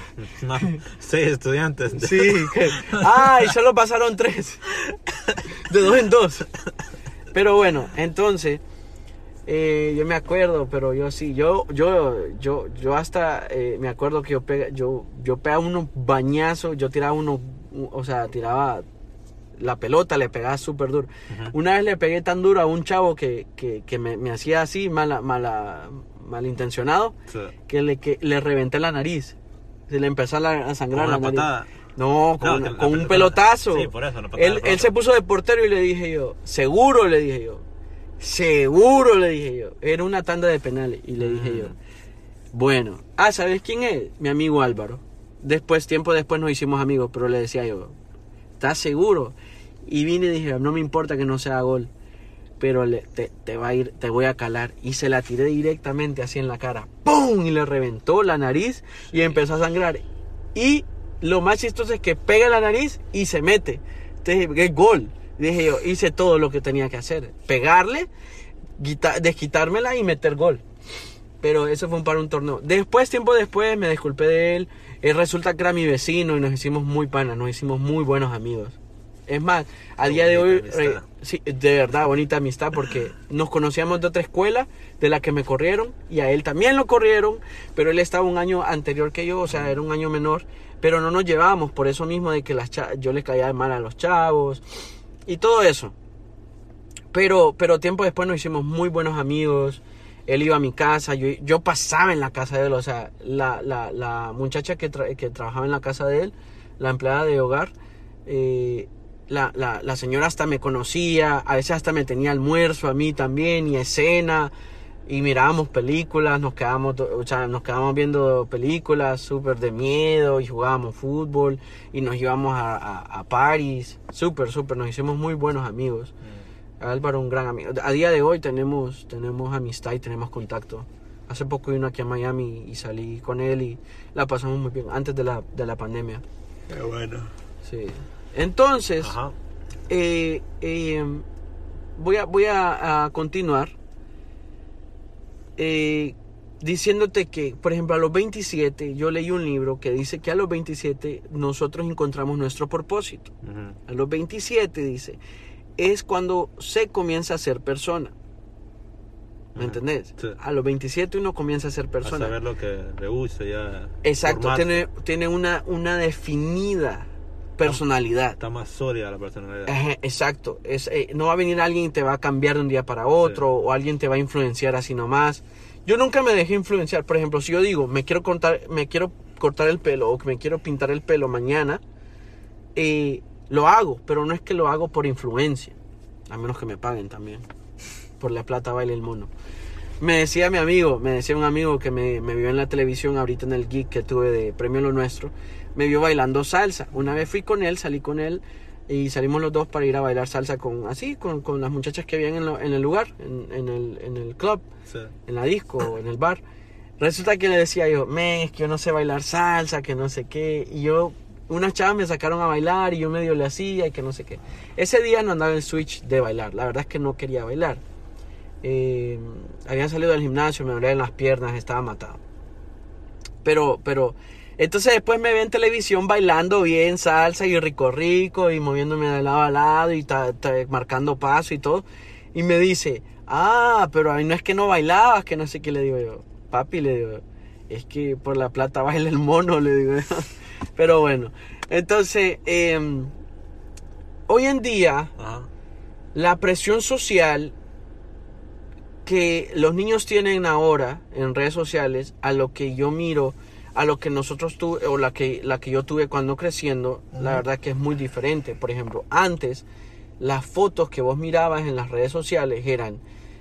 no, seis estudiantes. Sí, que, ay, solo pasaron tres. De dos en dos. Pero bueno, entonces, eh, yo me acuerdo, pero yo sí, yo, yo, yo, yo hasta eh, me acuerdo que yo pega, yo, yo pegaba unos bañazos, yo tiraba unos, o sea, tiraba la pelota, le pegaba súper duro. Una vez le pegué tan duro a un chavo que, que, que me, me hacía así, mala, mala, malintencionado, Sí. que le, que le reventé la nariz. Se le empezó a, sangrar la una nariz. patada. No, con, No, una- que la con un pelota- pelotazo. Sí, por eso, patada él, él se puso de portero y le dije yo, seguro le dije yo, seguro le dije yo. Era una tanda de penales y le dije Mm. yo, bueno, ah, ¿sabes quién es? Mi amigo Álvaro. Después, tiempo después nos hicimos amigos, pero le decía yo, ¿estás seguro? Y vine y dije, no me importa que no sea gol, pero le- te, te va a ir, te voy a calar. Y se la tiré directamente así en la cara, ¡pum! Y le reventó la nariz y empezó a sangrar. Y lo más chistoso es que pega la nariz y se mete. Entonces, es gol. Dije yo, hice todo lo que tenía que hacer. Pegarle, desquitármela y meter gol. Pero eso fue para un torneo. Después, tiempo después, me disculpé de él. Eh, resulta que era mi vecino y nos hicimos muy panas, nos hicimos muy buenos amigos. Es más, a Qué día de hoy, eh, sí, de verdad, bonita amistad porque nos conocíamos de otra escuela de la que me corrieron y a él también lo corrieron, pero él estaba un año anterior que yo, o sea, era un año menor, pero no nos llevábamos por eso mismo de que las yo les caía mal a los chavos y todo eso. Pero, pero tiempo después nos hicimos muy buenos amigos. Él iba a mi casa, yo, yo pasaba en la casa de él. O sea, la, la, la muchacha que, tra- que trabajaba en la casa de él, la empleada de hogar, eh, la, la, la señora hasta me conocía, a veces hasta me tenía almuerzo a mí también y escena. Y mirábamos películas, nos quedábamos, o sea, nos quedábamos viendo películas súper de miedo y jugábamos fútbol y nos íbamos a, a, a París, súper, súper, nos hicimos muy buenos amigos. Mm. Álvaro, un gran amigo. A día de hoy tenemos, tenemos amistad y tenemos contacto. Hace poco vino aquí a Miami y salí con él y la pasamos muy bien, antes de la, de la pandemia. Qué bueno. Sí. Entonces, eh, eh, voy, a, voy a, a continuar eh, diciéndote que, por ejemplo, a los 27, yo leí un libro que dice que a los 27 nosotros encontramos nuestro propósito. A los 27 dice, es cuando se comienza a ser persona. ¿Me entendés? Sí. A los 27 uno comienza a ser A persona. saber lo que le gusta ya. Exacto, formarse. tiene, tiene una, una definida personalidad. Está más sólida la personalidad. Ajá, exacto. Es, eh, no va a venir alguien y te va a cambiar de un día para otro o alguien te va a influenciar así nomás. Yo nunca me dejé influenciar. Por ejemplo, si yo digo, me quiero cortar, me quiero cortar el pelo o que me quiero pintar el pelo mañana, eh, lo hago, pero no es que lo hago por influencia. A menos que me paguen también. Por la plata baila el mono. Me decía mi amigo, me decía un amigo que me, me vio en la televisión ahorita en el geek que tuve de Premio Lo Nuestro, me vio bailando salsa. Una vez fui con él, salí con él y salimos los dos para ir a bailar salsa con así, con, con las muchachas que habían en, lo- en el lugar, en, en el, en el club, Sí. en la disco, o en el bar. Resulta que le decía yo, men, es que yo no sé bailar salsa, que no sé qué. Y yo, unas chavas me sacaron a bailar y yo medio le hacía y que no sé qué. Ese día no andaba en switch de bailar, la verdad es que no quería bailar. Eh, había salido del gimnasio, me dolían las piernas, estaba matado. Pero, pero, entonces después me ve en televisión bailando bien salsa y rico rico y moviéndome de lado a lado y ta- ta- marcando paso y todo. Y me dice, ah, pero ahí no es que no bailabas, que no sé qué le digo yo. Papi, le digo, es que por la plata baila el mono, le digo yo. Pero bueno, entonces, em, hoy en día Ajá. la presión social que los niños tienen ahora en redes sociales a lo que yo miro a lo que nosotros tuve o la que la que yo tuve cuando creciendo la verdad que es muy diferente por ejemplo antes las fotos que vos mirabas en las redes sociales eran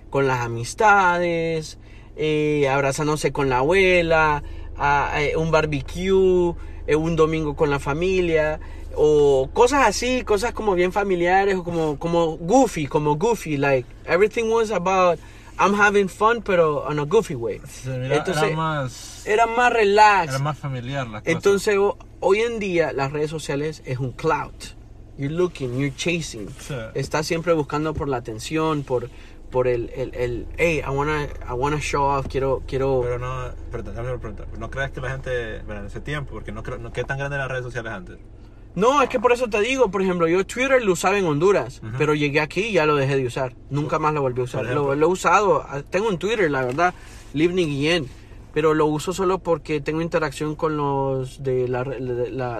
con las amistades eh, abrazándose con la abuela a- a- un barbecue eh, un domingo con la familia o cosas así, cosas como bien familiares o como, como goofy, como goofy, like everything was about I'm having fun, pero on a goofy way. Se mira- Entonces, era más, Era más relax. era más familiar la cosa. Entonces, ho- hoy en día las redes sociales es un clout. You're looking, you're chasing. Sí. Estás siempre buscando por la atención, por, por el, el, el, hey, I wanna, I wanna show off, quiero, quiero... Pero no, preguntar. ¿No crees que la gente, bueno, en ese tiempo, porque no creo, no, ¿qué tan grandes eran las redes sociales antes? No, es que por eso te digo, por ejemplo, yo Twitter lo usaba en Honduras, Ujú. pero llegué aquí y ya lo dejé de usar. Nunca más lo volví a usar. Lo, lo he usado, ah, tengo un Twitter, la verdad, Livni Guillén, pero lo uso solo porque tengo interacción con los de la,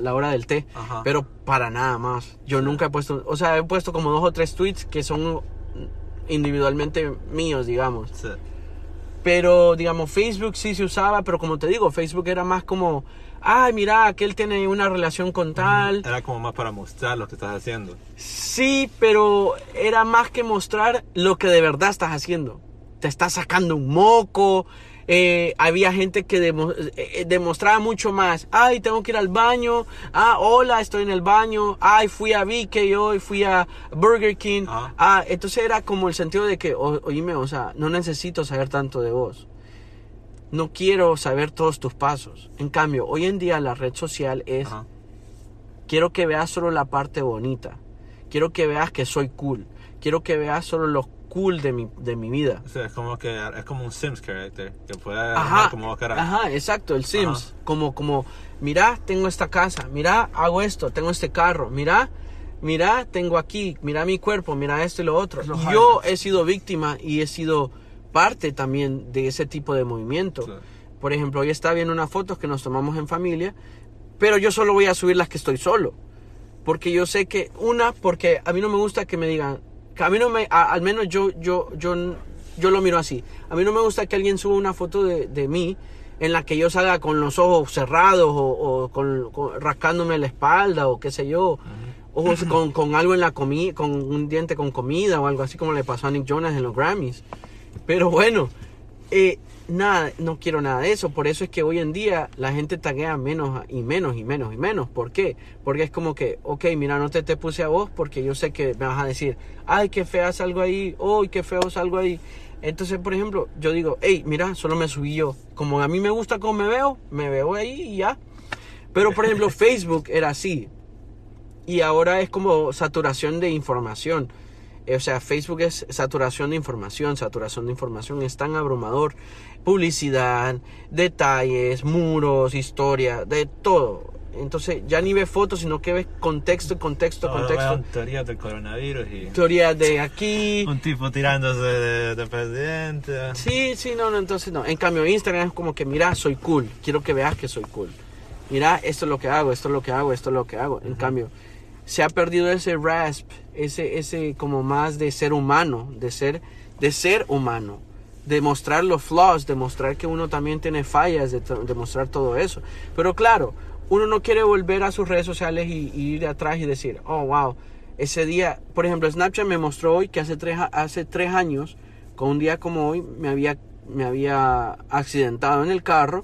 la hora del té, Ajá. pero para nada más. Yo nunca he puesto, o sea, he puesto como dos o tres tweets que son individualmente míos, digamos. Sí. Pero, digamos, Facebook sí se usaba, pero como te digo, Facebook era más como, ay, mira, aquel tiene una relación con tal. Era como más para mostrar lo que estás haciendo. Sí, pero era más que mostrar lo que de verdad estás haciendo. Te estás sacando un moco. Eh, había gente que demo- eh, eh, demostraba mucho más. Ay, tengo que ir al baño. Ah, hola, estoy en el baño. Ay, fui a BK hoy, fui a Burger King. Ajá. Ah, entonces era como el sentido de que, o- oíme, o sea, no necesito saber tanto de vos. No quiero saber todos tus pasos. En cambio, hoy en día la red social es Ajá. Quiero que veas solo la parte bonita. Quiero que veas que soy cool. Quiero que veas solo lo cool de mi, de mi vida. O sea, es como que es como un Sims character que puede Ajá, como ajá, exacto, el Sims. Ajá. Como, como, mira, tengo esta casa, mira, hago esto, tengo este carro, mira, mira, tengo aquí, mira mi cuerpo, mira esto y lo otro. Los Yo highlights. he sido víctima y he sido parte también de ese tipo de movimiento. Sí. Por ejemplo, hoy estaba viendo unas fotos que nos tomamos en familia, pero yo solo voy a subir las que estoy solo. Porque yo sé que, una, porque a mí no me gusta que me digan, a mí no me, a- al menos yo, yo, yo, yo lo miro así. A mí no me gusta que alguien suba una foto de, de mí en la que yo salga con los ojos cerrados o, o con, con- rascándome la espalda o qué sé yo. O con, con algo en la comida, con un diente con comida o algo así como le pasó a Nick Jonas en los Grammys. Pero bueno, eh, nada, no quiero nada de eso. Por eso es que hoy en día la gente taguea menos y menos y menos y menos. ¿Por qué? Porque es como que, ok, mira, no te, te puse a vos porque yo sé que me vas a decir, ay, qué fea salgo ahí, uy, qué feo salgo ahí. Entonces, por ejemplo, yo digo, hey, mira, solo me subí yo. Como a mí me gusta cómo me veo, me veo ahí y ya. Pero, por ejemplo, Facebook era así. Y ahora es como saturación de información. Eh, O sea, Facebook es saturación de información, saturación de información es tan abrumador. Publicidad, detalles, muros, historia, de todo. Entonces ya ni ves fotos, sino que ves contexto, contexto, contexto. vean teorías del coronavirus y Teoría de aquí. un tipo tirándose de, de presidente. Sí, sí, no, no, entonces no. En cambio, Instagram es como que, mira, soy cool. Quiero que veas que soy cool. Mira, esto es lo que hago, esto es lo que hago, esto es lo que hago. En cambio, se ha perdido ese rasp, ese, ese como más de ser humano, de ser, de ser humano. De mostrar los flaws, de mostrar que uno también tiene fallas, de, to- de mostrar todo eso. Pero claro, uno no quiere volver a sus redes sociales y, y ir atrás y decir, oh, wow, ese día, por ejemplo, Snapchat me mostró hoy que hace tres, a- hace tres años, con un día como hoy, me había, me había accidentado en el carro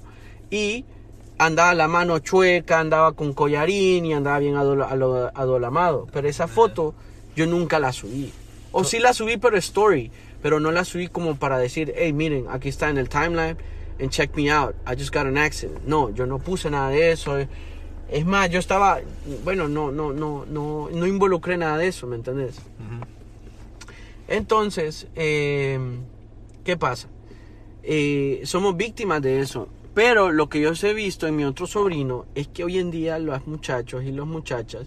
y andaba la mano chueca, andaba con collarín y andaba bien adol- adolamado. Pero esa foto yo nunca la subí. O sí la subí, pero story. Pero no la subí como para decir, hey, miren, aquí está en el timeline and check me out. I just got an accident. No, yo no puse nada de eso. Es más, yo estaba, bueno, no, no, no, no, no involucré nada de eso, ¿me entendés? Entonces, eh, ¿qué pasa? Eh, somos víctimas de eso. Pero lo que yo he visto en mi otro sobrino es que hoy en día los muchachos y las muchachas,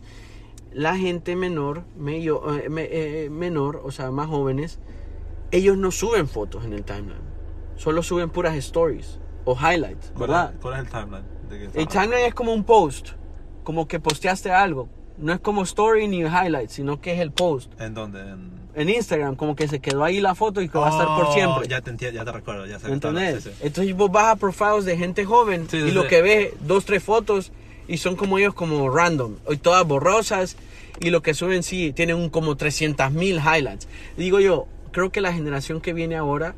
la gente menor, medio, eh, eh, menor, o sea, más jóvenes, ellos no suben fotos en el timeline. Solo suben puras stories o highlights, ¿Cuál, ¿verdad? cuál es el timeline? El timeline es como un post, como que posteaste algo. No es como story ni highlight, sino que es el post. ¿En dónde? En... En Instagram, como que se quedó ahí la foto y que va a estar por Oh, siempre. Ya te, ya te recuerdo, ya sé ¿Me que estás- entendés? sí, sí. Entonces vos vas a profiles de gente joven Sí, y lo que ves, dos, tres fotos y son como ellos como random, y todas borrosas y lo que suben sí tienen un como 300 mil highlights. Digo yo, creo que la generación que viene ahora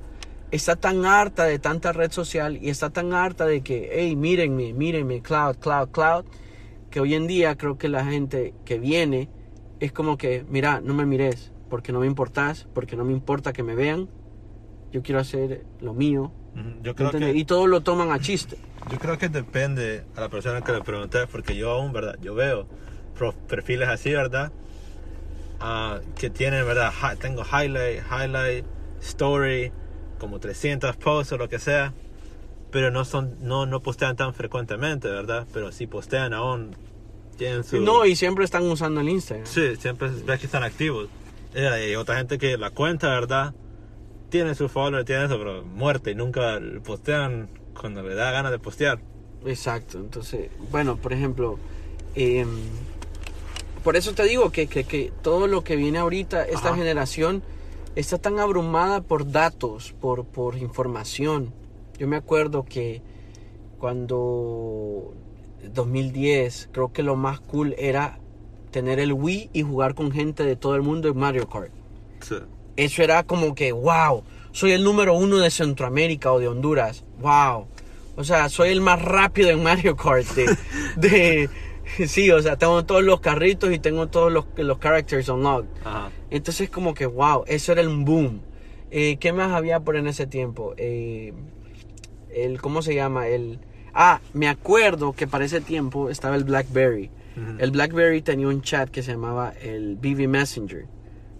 está tan harta de tanta red social y está tan harta de que, hey, mírenme, mírenme, cloud, cloud, cloud, que hoy en día creo que la gente que viene es como que, mira, no me mires, porque no me importas, porque no me importa que me vean, yo quiero hacer lo mío. Yo creo que Y todos lo toman a chiste. Yo creo que depende a la persona que le pregunté, porque yo aún, ¿verdad? Yo veo perfiles así, ¿verdad? Ah, que tienen, ¿verdad? Hi- tengo highlight, highlight, story, como 300 posts o lo que sea, pero no son, no, no postean tan frecuentemente, ¿verdad? Pero sí postean aún, tienen su... No, y siempre están usando el Instagram. Sí, siempre ves que están activos. Y hay otra gente que la cuenta, ¿verdad? Tiene su follower, tiene eso, pero muerte y nunca postean cuando le da ganas de postear. Exacto, entonces, bueno, por ejemplo, em, por eso te digo que, que- que todo lo que viene ahorita, esta Ajá. generación está tan abrumada por datos, por, por información. Yo me acuerdo que cuando 2010, creo que lo más cool era tener el Wii y jugar con gente de todo el mundo en Mario Kart. Sí. Eso era como que, wow, soy el número uno de Centroamérica o de Honduras. Wow. O sea, soy el más rápido en Mario Kart. De, de- sí, o sea, tengo todos los carritos y tengo todos los, los characters unlocked. Ajá. Entonces como que, wow, eso era un boom. Eh, ¿Qué más había por en ese tiempo? Eh, el, ¿Cómo se llama? El, ah, me acuerdo que para ese tiempo estaba el BlackBerry. El BlackBerry tenía un chat que se llamaba el BB Messenger.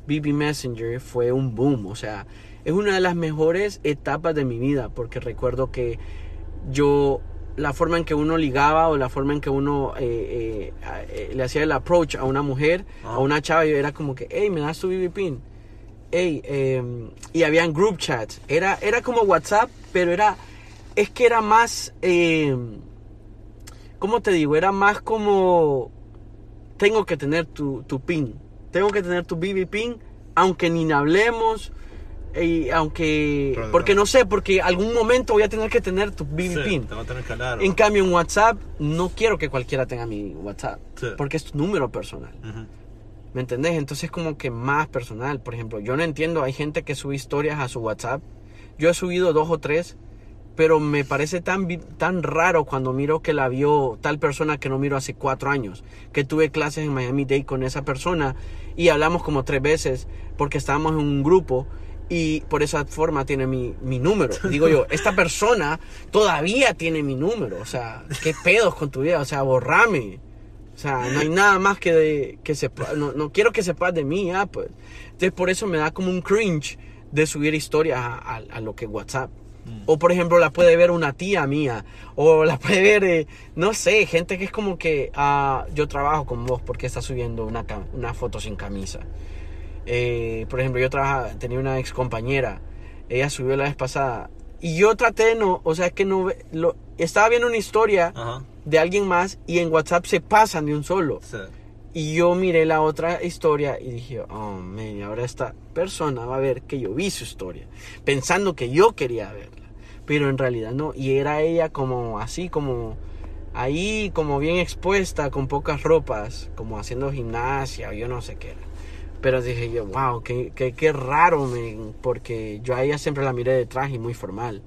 BB Messenger fue un boom, o sea, es una de las mejores etapas de mi vida porque recuerdo que yo la forma en que uno ligaba o la forma en que uno eh, eh, eh, le hacía el approach a una mujer, Ah. a una chava, yo era como que, hey, me das tu BB pin. Hey, eh, y habían group chats. Era, era como WhatsApp, pero era, es que era más, eh, ¿cómo te digo? Era más como, tengo que tener tu, tu pin, tengo que tener tu BB pin, aunque ni hablemos, y aunque, Claro, porque no sé, porque algún momento voy a tener que tener tu BB Sí, pin. te va a tener que hablar. En cambio, en WhatsApp, no quiero que cualquiera tenga mi WhatsApp, Sí. porque es tu número personal. Ujú. ¿Me entendés? Entonces como que más personal. Por ejemplo, yo no entiendo, hay gente que sube historias a su WhatsApp. Yo he subido dos o tres, pero me parece tan, tan raro cuando miro que la vio tal persona que no miro hace cuatro años. Que tuve clases en Miami Dade con esa persona y hablamos como tres veces porque estábamos en un grupo y por esa forma tiene mi, mi número. Digo yo, esta persona todavía tiene mi número. O sea, ¿qué pedos con tu vida? O sea, borrame. O sea, no hay nada más que, de, que sepa, no, no quiero que sepas de mí, ya, pues. Entonces, por eso me da como un cringe de subir historias a, a- a lo que es WhatsApp. O, por ejemplo, la puede ver una tía mía. O la puede ver, eh, no sé, gente que es como que ah, yo trabajo con vos porque está subiendo una, una foto sin camisa. Eh, por ejemplo, yo trabajaba, tenía una ex compañera. Ella subió la vez pasada. Y yo traté de no, o sea, es que no, lo, estaba viendo una historia Ajá. de alguien más y en WhatsApp se pasan de un solo. Sí. Y yo miré la otra historia y dije, oh, man, ahora esta persona va a ver que yo vi su historia, pensando que yo quería verla, pero en realidad no. Y era ella como así, como ahí, como bien expuesta, con pocas ropas, como haciendo gimnasia, o yo no sé qué era. Pero dije yo, wow, qué, qué, qué raro, man, porque yo a ella siempre la miré de traje y muy formal,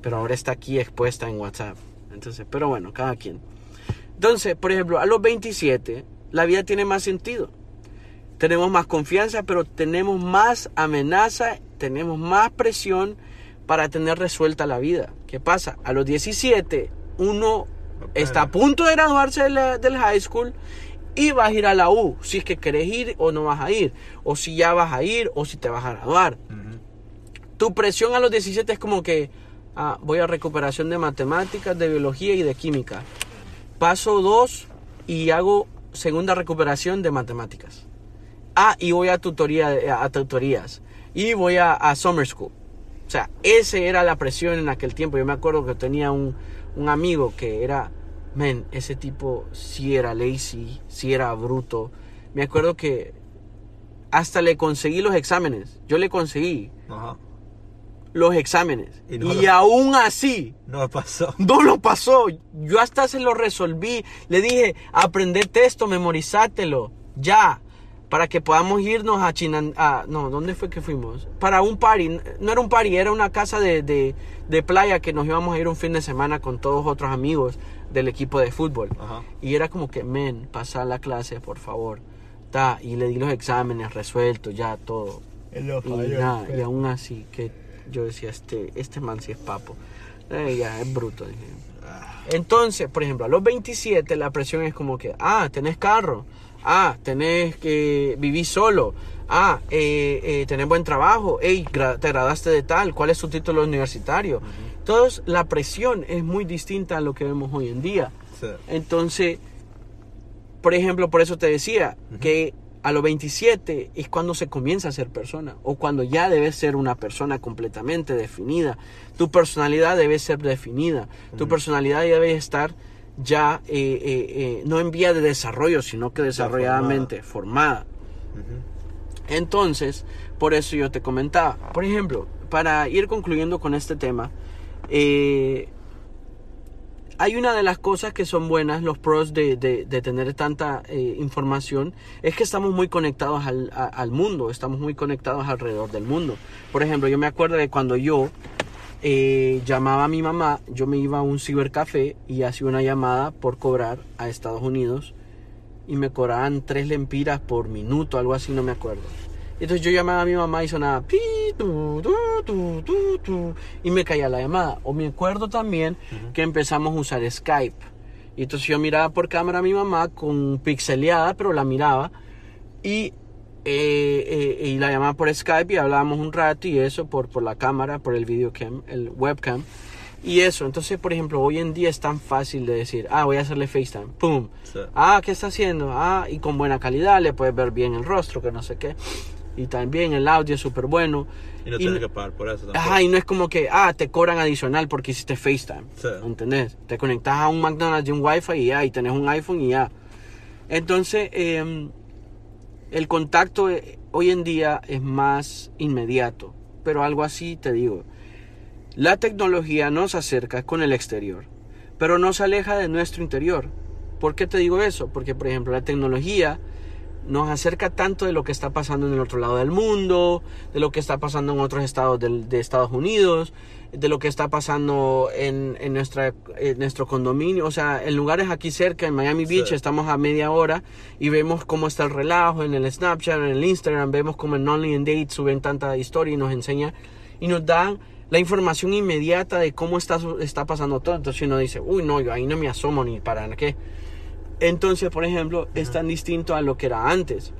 pero ahora está aquí expuesta en WhatsApp. Entonces, pero bueno, cada quien. Entonces, por ejemplo, a los 27, la vida tiene más sentido. Tenemos más confianza, pero tenemos más amenaza, tenemos más presión para tener resuelta la vida. ¿Qué pasa? A los 17, uno está a punto de graduarse de la- del high school y vas a ir a la U, si es que querés ir o no vas a ir, o si ya vas a ir o si te vas a graduar Ujú. tu presión a los 17 es como que ah, voy a recuperación de matemáticas, de biología y de química. Paso 2 y hago segunda recuperación de matemáticas. Ah, y voy a tutoría, a tutorías. Y voy a, a summer school. O sea, esa era la presión en aquel tiempo. Yo me acuerdo que tenía un, un amigo que era, men, ese tipo sí era lazy, sí era bruto. Me acuerdo que hasta le conseguí los exámenes. Yo le conseguí Ajá. los exámenes. Y Y, no lo- aún así, No pasó. no lo pasó. Yo hasta se lo resolví. Le dije, aprendete esto, memorizátelo. Ya. Para que podamos irnos a China. a- no, ¿dónde fue que fuimos? Para un party. No era un party, era una casa de, de- de playa que nos íbamos a ir un fin de semana con todos otros amigos del equipo de fútbol. Ajá. Y era como que, men, pasa la clase, por favor. Ta, y le di los exámenes resueltos, ya todo. Y, nada, y aún así, que yo decía, este, este man sí es papo. Eh, ya, es bruto. dije. Entonces, por ejemplo, a los 27 la presión es como que, ah, tenés carro, ah, tenés que vivir solo, ah, eh, eh, tenés buen trabajo, hey, gra- te graduaste de tal, ¿cuál es tu título universitario? Entonces, la presión es muy distinta a lo que vemos hoy en día. sí. Entonces, por ejemplo, por eso te decía que a los 27 es cuando se comienza a ser persona o cuando ya debes ser una persona completamente definida. Tu personalidad debe ser definida. Tu personalidad debe estar ya eh, eh, eh, no en vía de desarrollo, sino que desarrolladamente formada. Entonces, por eso yo te comentaba. Por ejemplo, para ir concluyendo con este tema, eh, hay una de las cosas que son buenas, los pros de, de- tener tanta eh, información, es que estamos muy conectados al, al mundo, estamos muy conectados alrededor del mundo. Por ejemplo, yo me acuerdo de cuando yo eh, llamaba a mi mamá, yo me iba a un cibercafé y hacía una llamada por cobrar a Estados Unidos y me cobraban tres lempiras por minuto, algo así, no me acuerdo. Entonces yo llamaba a mi mamá y sonaba pi, tu, tu, tu, tu, tu, y me caía la llamada. O me acuerdo también que empezamos a usar Skype. Y entonces yo miraba por cámara a mi mamá con pixeleada, pero la miraba. Y, eh, eh, y la llamaba por Skype y hablábamos un rato y eso por, por la cámara, por el videocam, el webcam. Y eso, entonces por ejemplo, hoy en día es tan fácil de decir, ah, voy a hacerle FaceTime, ¡pum! Sí. Ah, ¿qué está haciendo? Ah, y con buena calidad, le puedes ver bien el rostro, que no sé qué. Y también el audio es súper bueno. Y no Y tienes que pagar por eso tampoco. Ajá, y no es como que, ah, te cobran adicional porque hiciste FaceTime. Sí. ¿Entendés? Te conectas a un McDonald's de un Wi-Fi y ya, y tenés un iPhone y ya. Entonces, eh, el contacto eh, hoy en día es más inmediato. Pero algo así te digo. La tecnología nos acerca con el exterior, pero nos aleja de nuestro interior. ¿Por qué te digo eso? Porque, por ejemplo, la tecnología nos acerca tanto de lo que está pasando en el otro lado del mundo, de lo que está pasando en otros estados del- de, Estados Unidos, de lo que está pasando en, en nuestra, en nuestro condominio, o sea, en lugares aquí cerca, en Miami Beach, Sí. estamos a media hora y vemos cómo está el relajo en el Snapchat, en el Instagram, vemos cómo en Only in Date suben tanta historia y nos enseña y nos dan la información inmediata de cómo está, está pasando todo. Entonces uno dice, uy, no, yo ahí no me asomo ni para qué. Entonces, por ejemplo, es tan distinto a lo que era antes.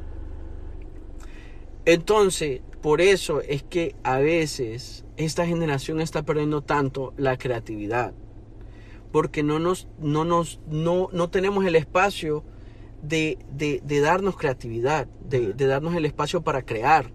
Entonces, por eso es que a veces esta generación está perdiendo tanto la creatividad. Porque no nos, no nos, no, no tenemos el espacio de, de- de darnos creatividad, de, de darnos el espacio para crear,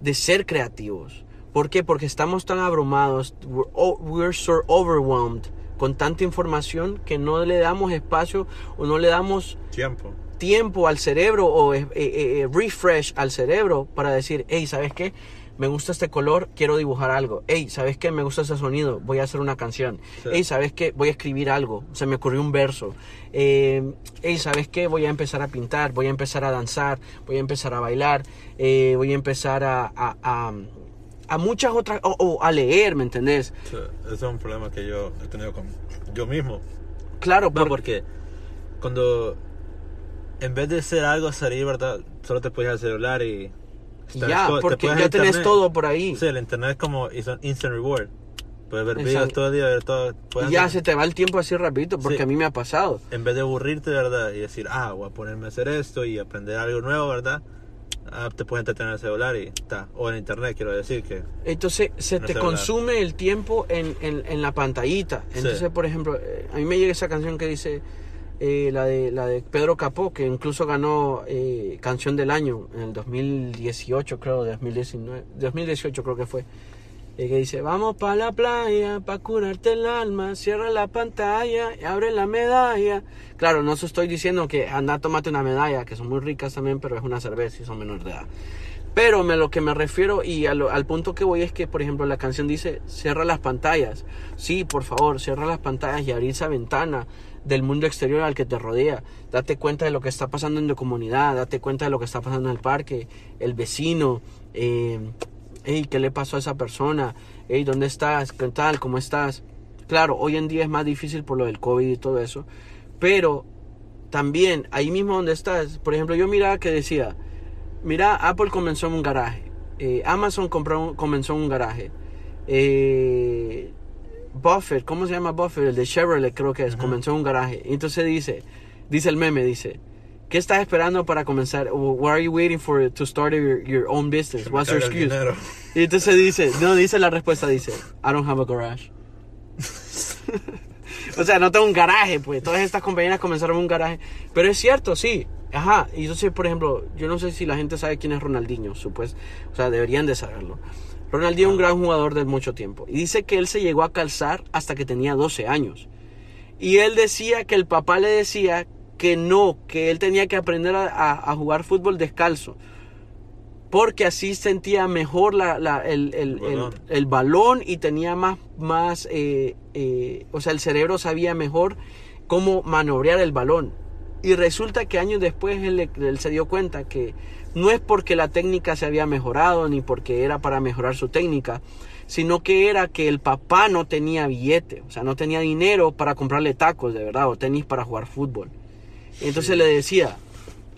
de ser creativos. ¿Por qué? Porque estamos tan abrumados, we're, we're so overwhelmed con tanta información que no le damos espacio o no le damos Tiempo. tiempo al cerebro o eh, eh, eh, refresh al cerebro para decir, hey, ¿sabes qué? Me gusta este color, quiero dibujar algo. Hey, ¿sabes qué? Me gusta ese sonido, voy a hacer una canción. Sí. Hey, ¿sabes qué? Voy a escribir algo, se me ocurrió un verso. Eh, hey, ¿sabes qué? Voy a empezar a pintar, voy a empezar a danzar, voy a empezar a bailar, voy a empezar a, a, a- a muchas otras, o o a leer, ¿me entendés? Sí, ese es un problema que yo he tenido con yo mismo. Claro, No, por- porque cuando en vez de hacer algo salir, ¿verdad? Solo te pones al celular y... ya, te porque ya tenés internet. todo por ahí. Sí, el internet es como is an instant reward. Puedes ver videos todo el día, ver todo. puedes Y ya hacer- se te va el tiempo así rapidito, porque Sí. a mí me ha pasado. En vez de aburrirte, ¿verdad? Y decir, ah, voy a ponerme a hacer esto y aprender algo nuevo, ¿verdad? Ah, te puedes entretener en el celular y está. O en internet, quiero decir que. Entonces se No te hablar. consume el tiempo en, en- en la pantallita. Sí. Entonces, por ejemplo, eh, a mí me llega esa canción que dice, eh, la, de, la de Pedro Capó, que incluso ganó eh, Canción del Año en el 2018, creo, 2019, 2018 creo que fue. Eh, que dice, vamos para la playa, para curarte el alma, cierra la pantalla y abre la medalla. Claro, no os estoy diciendo que anda, tómate una medalla, que son muy ricas también, pero es una cerveza y son menor de edad. Pero me, lo que me refiero y al punto que voy es que, por ejemplo, la canción dice, cierra las pantallas. Sí, por favor, cierra las pantallas y abrir esa ventana del mundo exterior al que te rodea. Date cuenta de lo que está pasando en tu comunidad, date cuenta de lo que está pasando en el parque, el vecino. Eh, hey, ¿qué le pasó a esa persona? Hey, ¿dónde estás? ¿Qué tal? ¿Cómo estás? Claro, hoy en día es más difícil por lo del COVID y todo eso. Pero también, ahí mismo donde estás, por ejemplo, yo miraba que decía, mira, Apple comenzó en un garaje, eh, Amazon compró comenzó en un garaje, eh, Buffett, ¿cómo se llama Buffett? El de Chevrolet creo que es, comenzó en un garaje. Y entonces dice, dice el meme, dice, ¿qué estás esperando para comenzar? What are you waiting for to start your, your own business? Me What's your excuse? Y entonces dice, no, dice la respuesta, dice, I don't have a garage. o sea, no tengo un garaje, pues. Todas estas compañías comenzaron en un garaje. Pero es cierto, sí. Ajá. Y entonces, por ejemplo, yo no sé si la gente sabe quién es Ronaldinho, supues. O sea, deberían de saberlo. Ronaldinho es un gran jugador de mucho tiempo. Y dice que él se llegó a calzar hasta que tenía 12 años. Y él decía que el papá le decía que no, que él tenía que aprender a, a- a jugar fútbol descalzo. Porque así sentía mejor la, la- el, el- El balón. el- el balón y tenía más, más eh, eh, o sea, el cerebro sabía mejor cómo manobrear el balón. Y resulta que años después él, él se dio cuenta que no es porque la técnica se había mejorado ni porque era para mejorar su técnica, sino que era que el papá no tenía billete, o sea, no tenía dinero para comprarle tacos de verdad o tenis para jugar fútbol. Entonces le decía,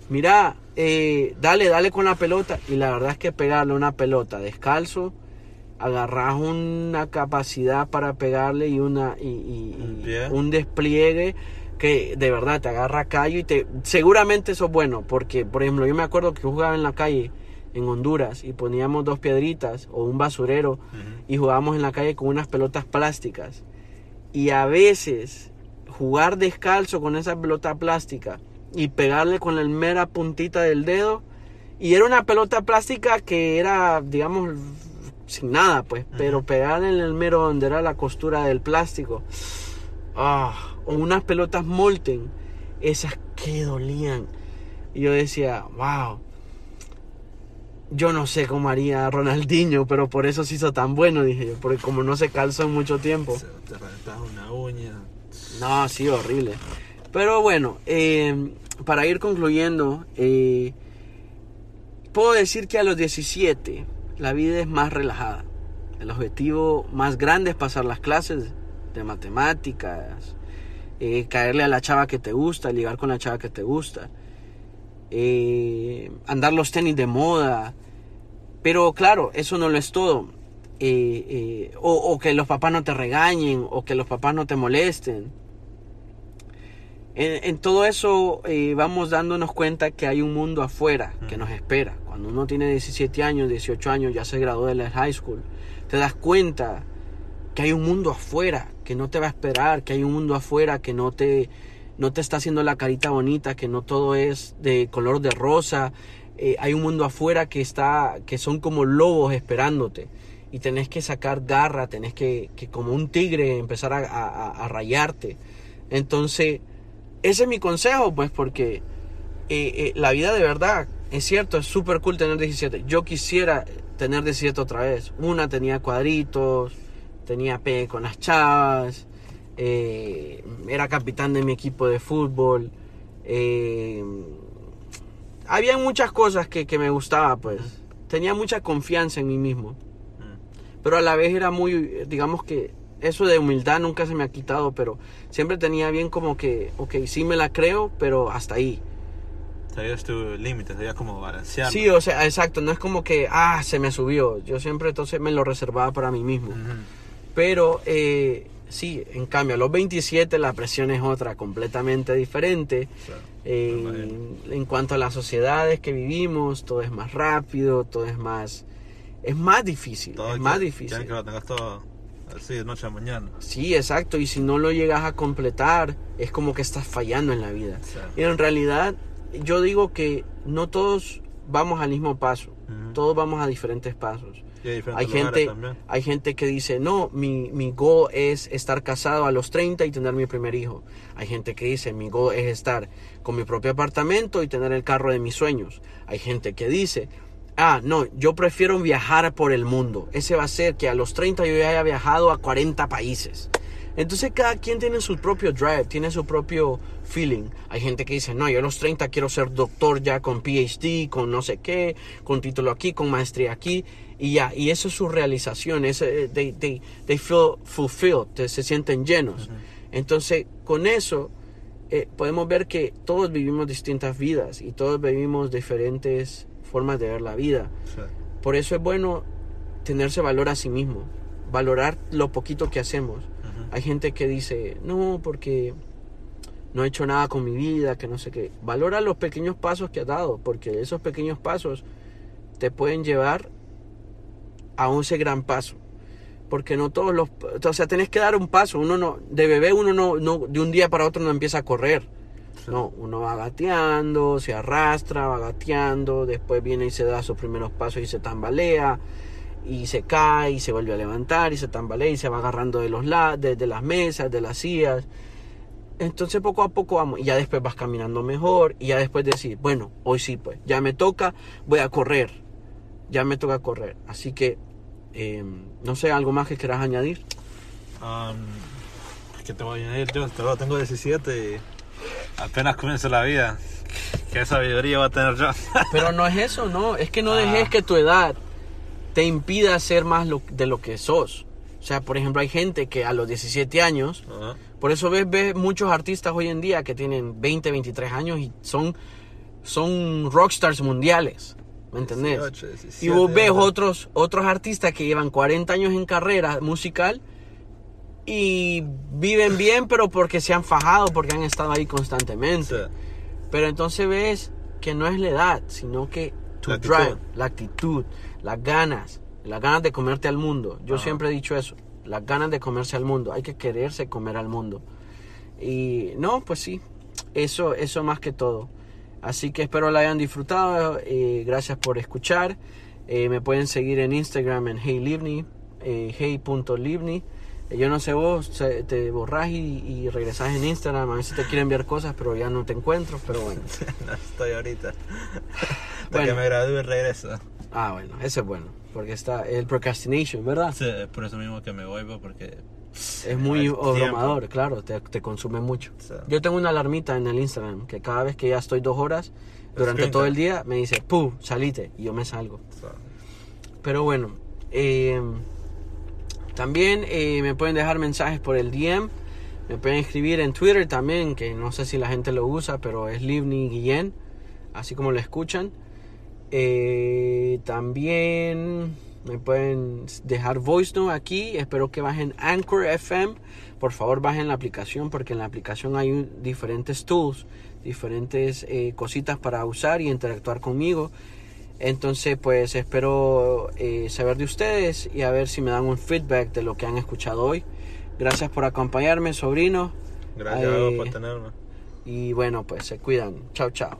mira, eh, dale, dale con la pelota. Y la verdad es que pegarle una pelota descalzo, agarras una capacidad para pegarle y, una, y, y- y Un despliegue que de verdad te agarra callo y te... Seguramente eso es bueno, porque por ejemplo yo me acuerdo que jugaba en la calle en Honduras y poníamos dos piedritas o un basurero y jugábamos en la calle con unas pelotas plásticas. Y a veces jugar descalzo con esa pelota plástica y pegarle con la mera puntita del dedo. Y era una pelota plástica que era, digamos, sin nada, pues. Pero pegarle en el mero donde era la costura del plástico. Ah, o unas pelotas Molten. Esas que dolían. Y yo decía, wow. Yo no sé cómo haría Ronaldinho, pero por eso se hizo tan bueno, dije yo. Porque como no se calzó en mucho tiempo. Se- Te una uña. No, sí, horrible. Pero bueno, eh, para ir concluyendo, eh, puedo decir que a los 17 la vida es más relajada. El objetivo más grande es pasar las clases de matemáticas, eh, caerle a la chava que te gusta, ligar con la chava que te gusta, eh, andar los tenis de moda. Pero claro, eso no lo es todo. Eh, o que los papás no te regañen, o que los papás no te molesten. En, en todo eso eh, vamos dándonos cuenta que hay un mundo afuera que nos espera. Cuando uno tiene 17 años, 18 años, ya se graduó de la high school, te das cuenta que hay un mundo afuera que no te va a esperar, que hay un mundo afuera que no te, no te está haciendo la carita bonita, que no todo es de color de rosa. Eh, hay un mundo afuera que está, que son como lobos esperándote. Y tenés que sacar garra, tenés que, que como un tigre empezar a, a- a rayarte. Entonces, ese es mi consejo, pues, porque eh, eh, la vida de verdad, es cierto, es súper cool tener 17. Yo quisiera tener 17 otra vez. Una tenía cuadritos, tenía pe con las chavas, eh, era capitán de mi equipo de fútbol. había muchas cosas que, que me gustaba, pues. Tenía mucha confianza en mí mismo. Pero a la vez era muy, digamos que eso de humildad nunca se me ha quitado, pero siempre tenía bien como que, ok, sí me la creo, pero hasta ahí. Sabías tu límite, sabías cómo balancear. Sí, o sea, exacto, no es como que, ah, se me subió. Yo siempre entonces me lo reservaba para mí mismo. Pero eh, sí, en cambio, a los 27 la presión es otra, completamente diferente. Eh, en cuanto a las sociedades que vivimos, todo es más rápido, todo es más... Es más difícil, Todo es más difícil. que lo tengas todo así de noche a mañana. Sí, exacto, y si no lo llegas a completar, es como que estás fallando en la vida. Y en realidad, yo digo que no todos vamos al mismo paso, todos vamos a diferentes pasos. y hay gente, también. hay gente que dice, no, mi, mi goal es estar casado a los 30 y tener mi primer hijo. Hay gente que dice, mi goal es estar con mi propio apartamento y tener el carro de mis sueños. Hay gente que dice, ah, no, yo prefiero viajar por el mundo. Ese va a ser que a los 30 yo ya haya viajado a 40 países. Entonces cada quien tiene su propio drive, tiene su propio feeling. Hay gente que dice, no, yo a los 30 quiero ser doctor ya con PhD, con no sé qué, con título aquí, con maestría aquí, y ya. Y eso es su realización, ese, they, they, they feel fulfilled, se sienten llenos. Ujú. Entonces, con eso eh, podemos ver que todos vivimos distintas vidas y todos vivimos diferentes formas de ver la vida. Por eso es bueno tenerse valor a sí mismo, valorar lo poquito que hacemos. Hay gente que dice, no, porque no he hecho nada con mi vida, que no sé qué. Valora los pequeños pasos que has dado, porque esos pequeños pasos te pueden llevar a ese gran paso. Porque no todos los... O sea, tenés que dar un paso. Uno no... De bebé uno no, no de un día para otro no empieza a correr. No, uno va gateando, se arrastra, va gateando, después viene y se da sus primeros pasos y se tambalea, y se cae, y se vuelve a levantar, y se tambalea, y se va agarrando de, los la de, las mesas, de las sillas. Entonces poco a poco vamos, y ya después vas caminando mejor, y ya después decir, bueno, hoy sí, pues, ya me toca, voy a correr, ya me toca correr. Así que, eh, no sé, algo más que quieras añadir. Um, ¿Qué te voy a añadir yo? Tengo 17 y apenas comienzo la vida. ¿Qué sabiduría va a tener yo? Pero no es eso, no. Es que no Ah. dejes que tu edad te impida ser más lo- de lo que sos. O sea, por ejemplo, hay gente que a los 17 años, Ajá. por eso ves, ves muchos artistas hoy en día que tienen 20, 23 años y son, son rockstars mundiales. ¿Me entendés? 18, y 17, vos ves otros, otros artistas que llevan 40 años en carrera musical y viven bien, pero porque se han fajado, porque han estado ahí constantemente. Sí. Pero entonces ves que no es la edad, sino que tu La actitud. drive, la actitud, las ganas, las ganas de comerte al mundo. Yo Ajá. siempre he dicho eso, las ganas de comerse al mundo. Hay que quererse comer al mundo. Y no, pues sí, eso, eso más que todo. Así que espero la hayan disfrutado. eh, gracias por escuchar. Eh, me pueden seguir en Instagram en HeyLivni, eh, hey.livni. Yo no sé vos, te borrás y, y regresás en Instagram. A veces te quiero enviar cosas, pero ya no te encuentro. Pero bueno. no estoy ahorita. De Bueno. que me gradúe y regreso. Ah, bueno, ese es bueno. Porque está el procrastination, ¿verdad? Sí, es por eso mismo que me voy, porque... Es muy abrumador, claro, te, te consume mucho. Sí. Yo tengo una alarmita en el Instagram que cada vez que ya estoy dos horas, durante todo el día, me dice, ¡pum! Salite. Y yo me salgo. Pero bueno, eh, también eh, me pueden dejar mensajes por el DM. Me pueden escribir en Twitter también, que no sé si la gente lo usa, pero es Livni Guillén, así como lo escuchan. Eh, también me pueden dejar voice note aquí. Espero que bajen Anchor FM. Por favor, bajen la aplicación porque en la aplicación hay diferentes tools, diferentes eh, cositas para usar y interactuar conmigo. Entonces, pues espero eh, saber de ustedes y a ver si me dan un feedback de lo que han escuchado hoy. Gracias por acompañarme, sobrino. gracias Eh, por tenerme. Y bueno, pues se cuidan. Chao, chao.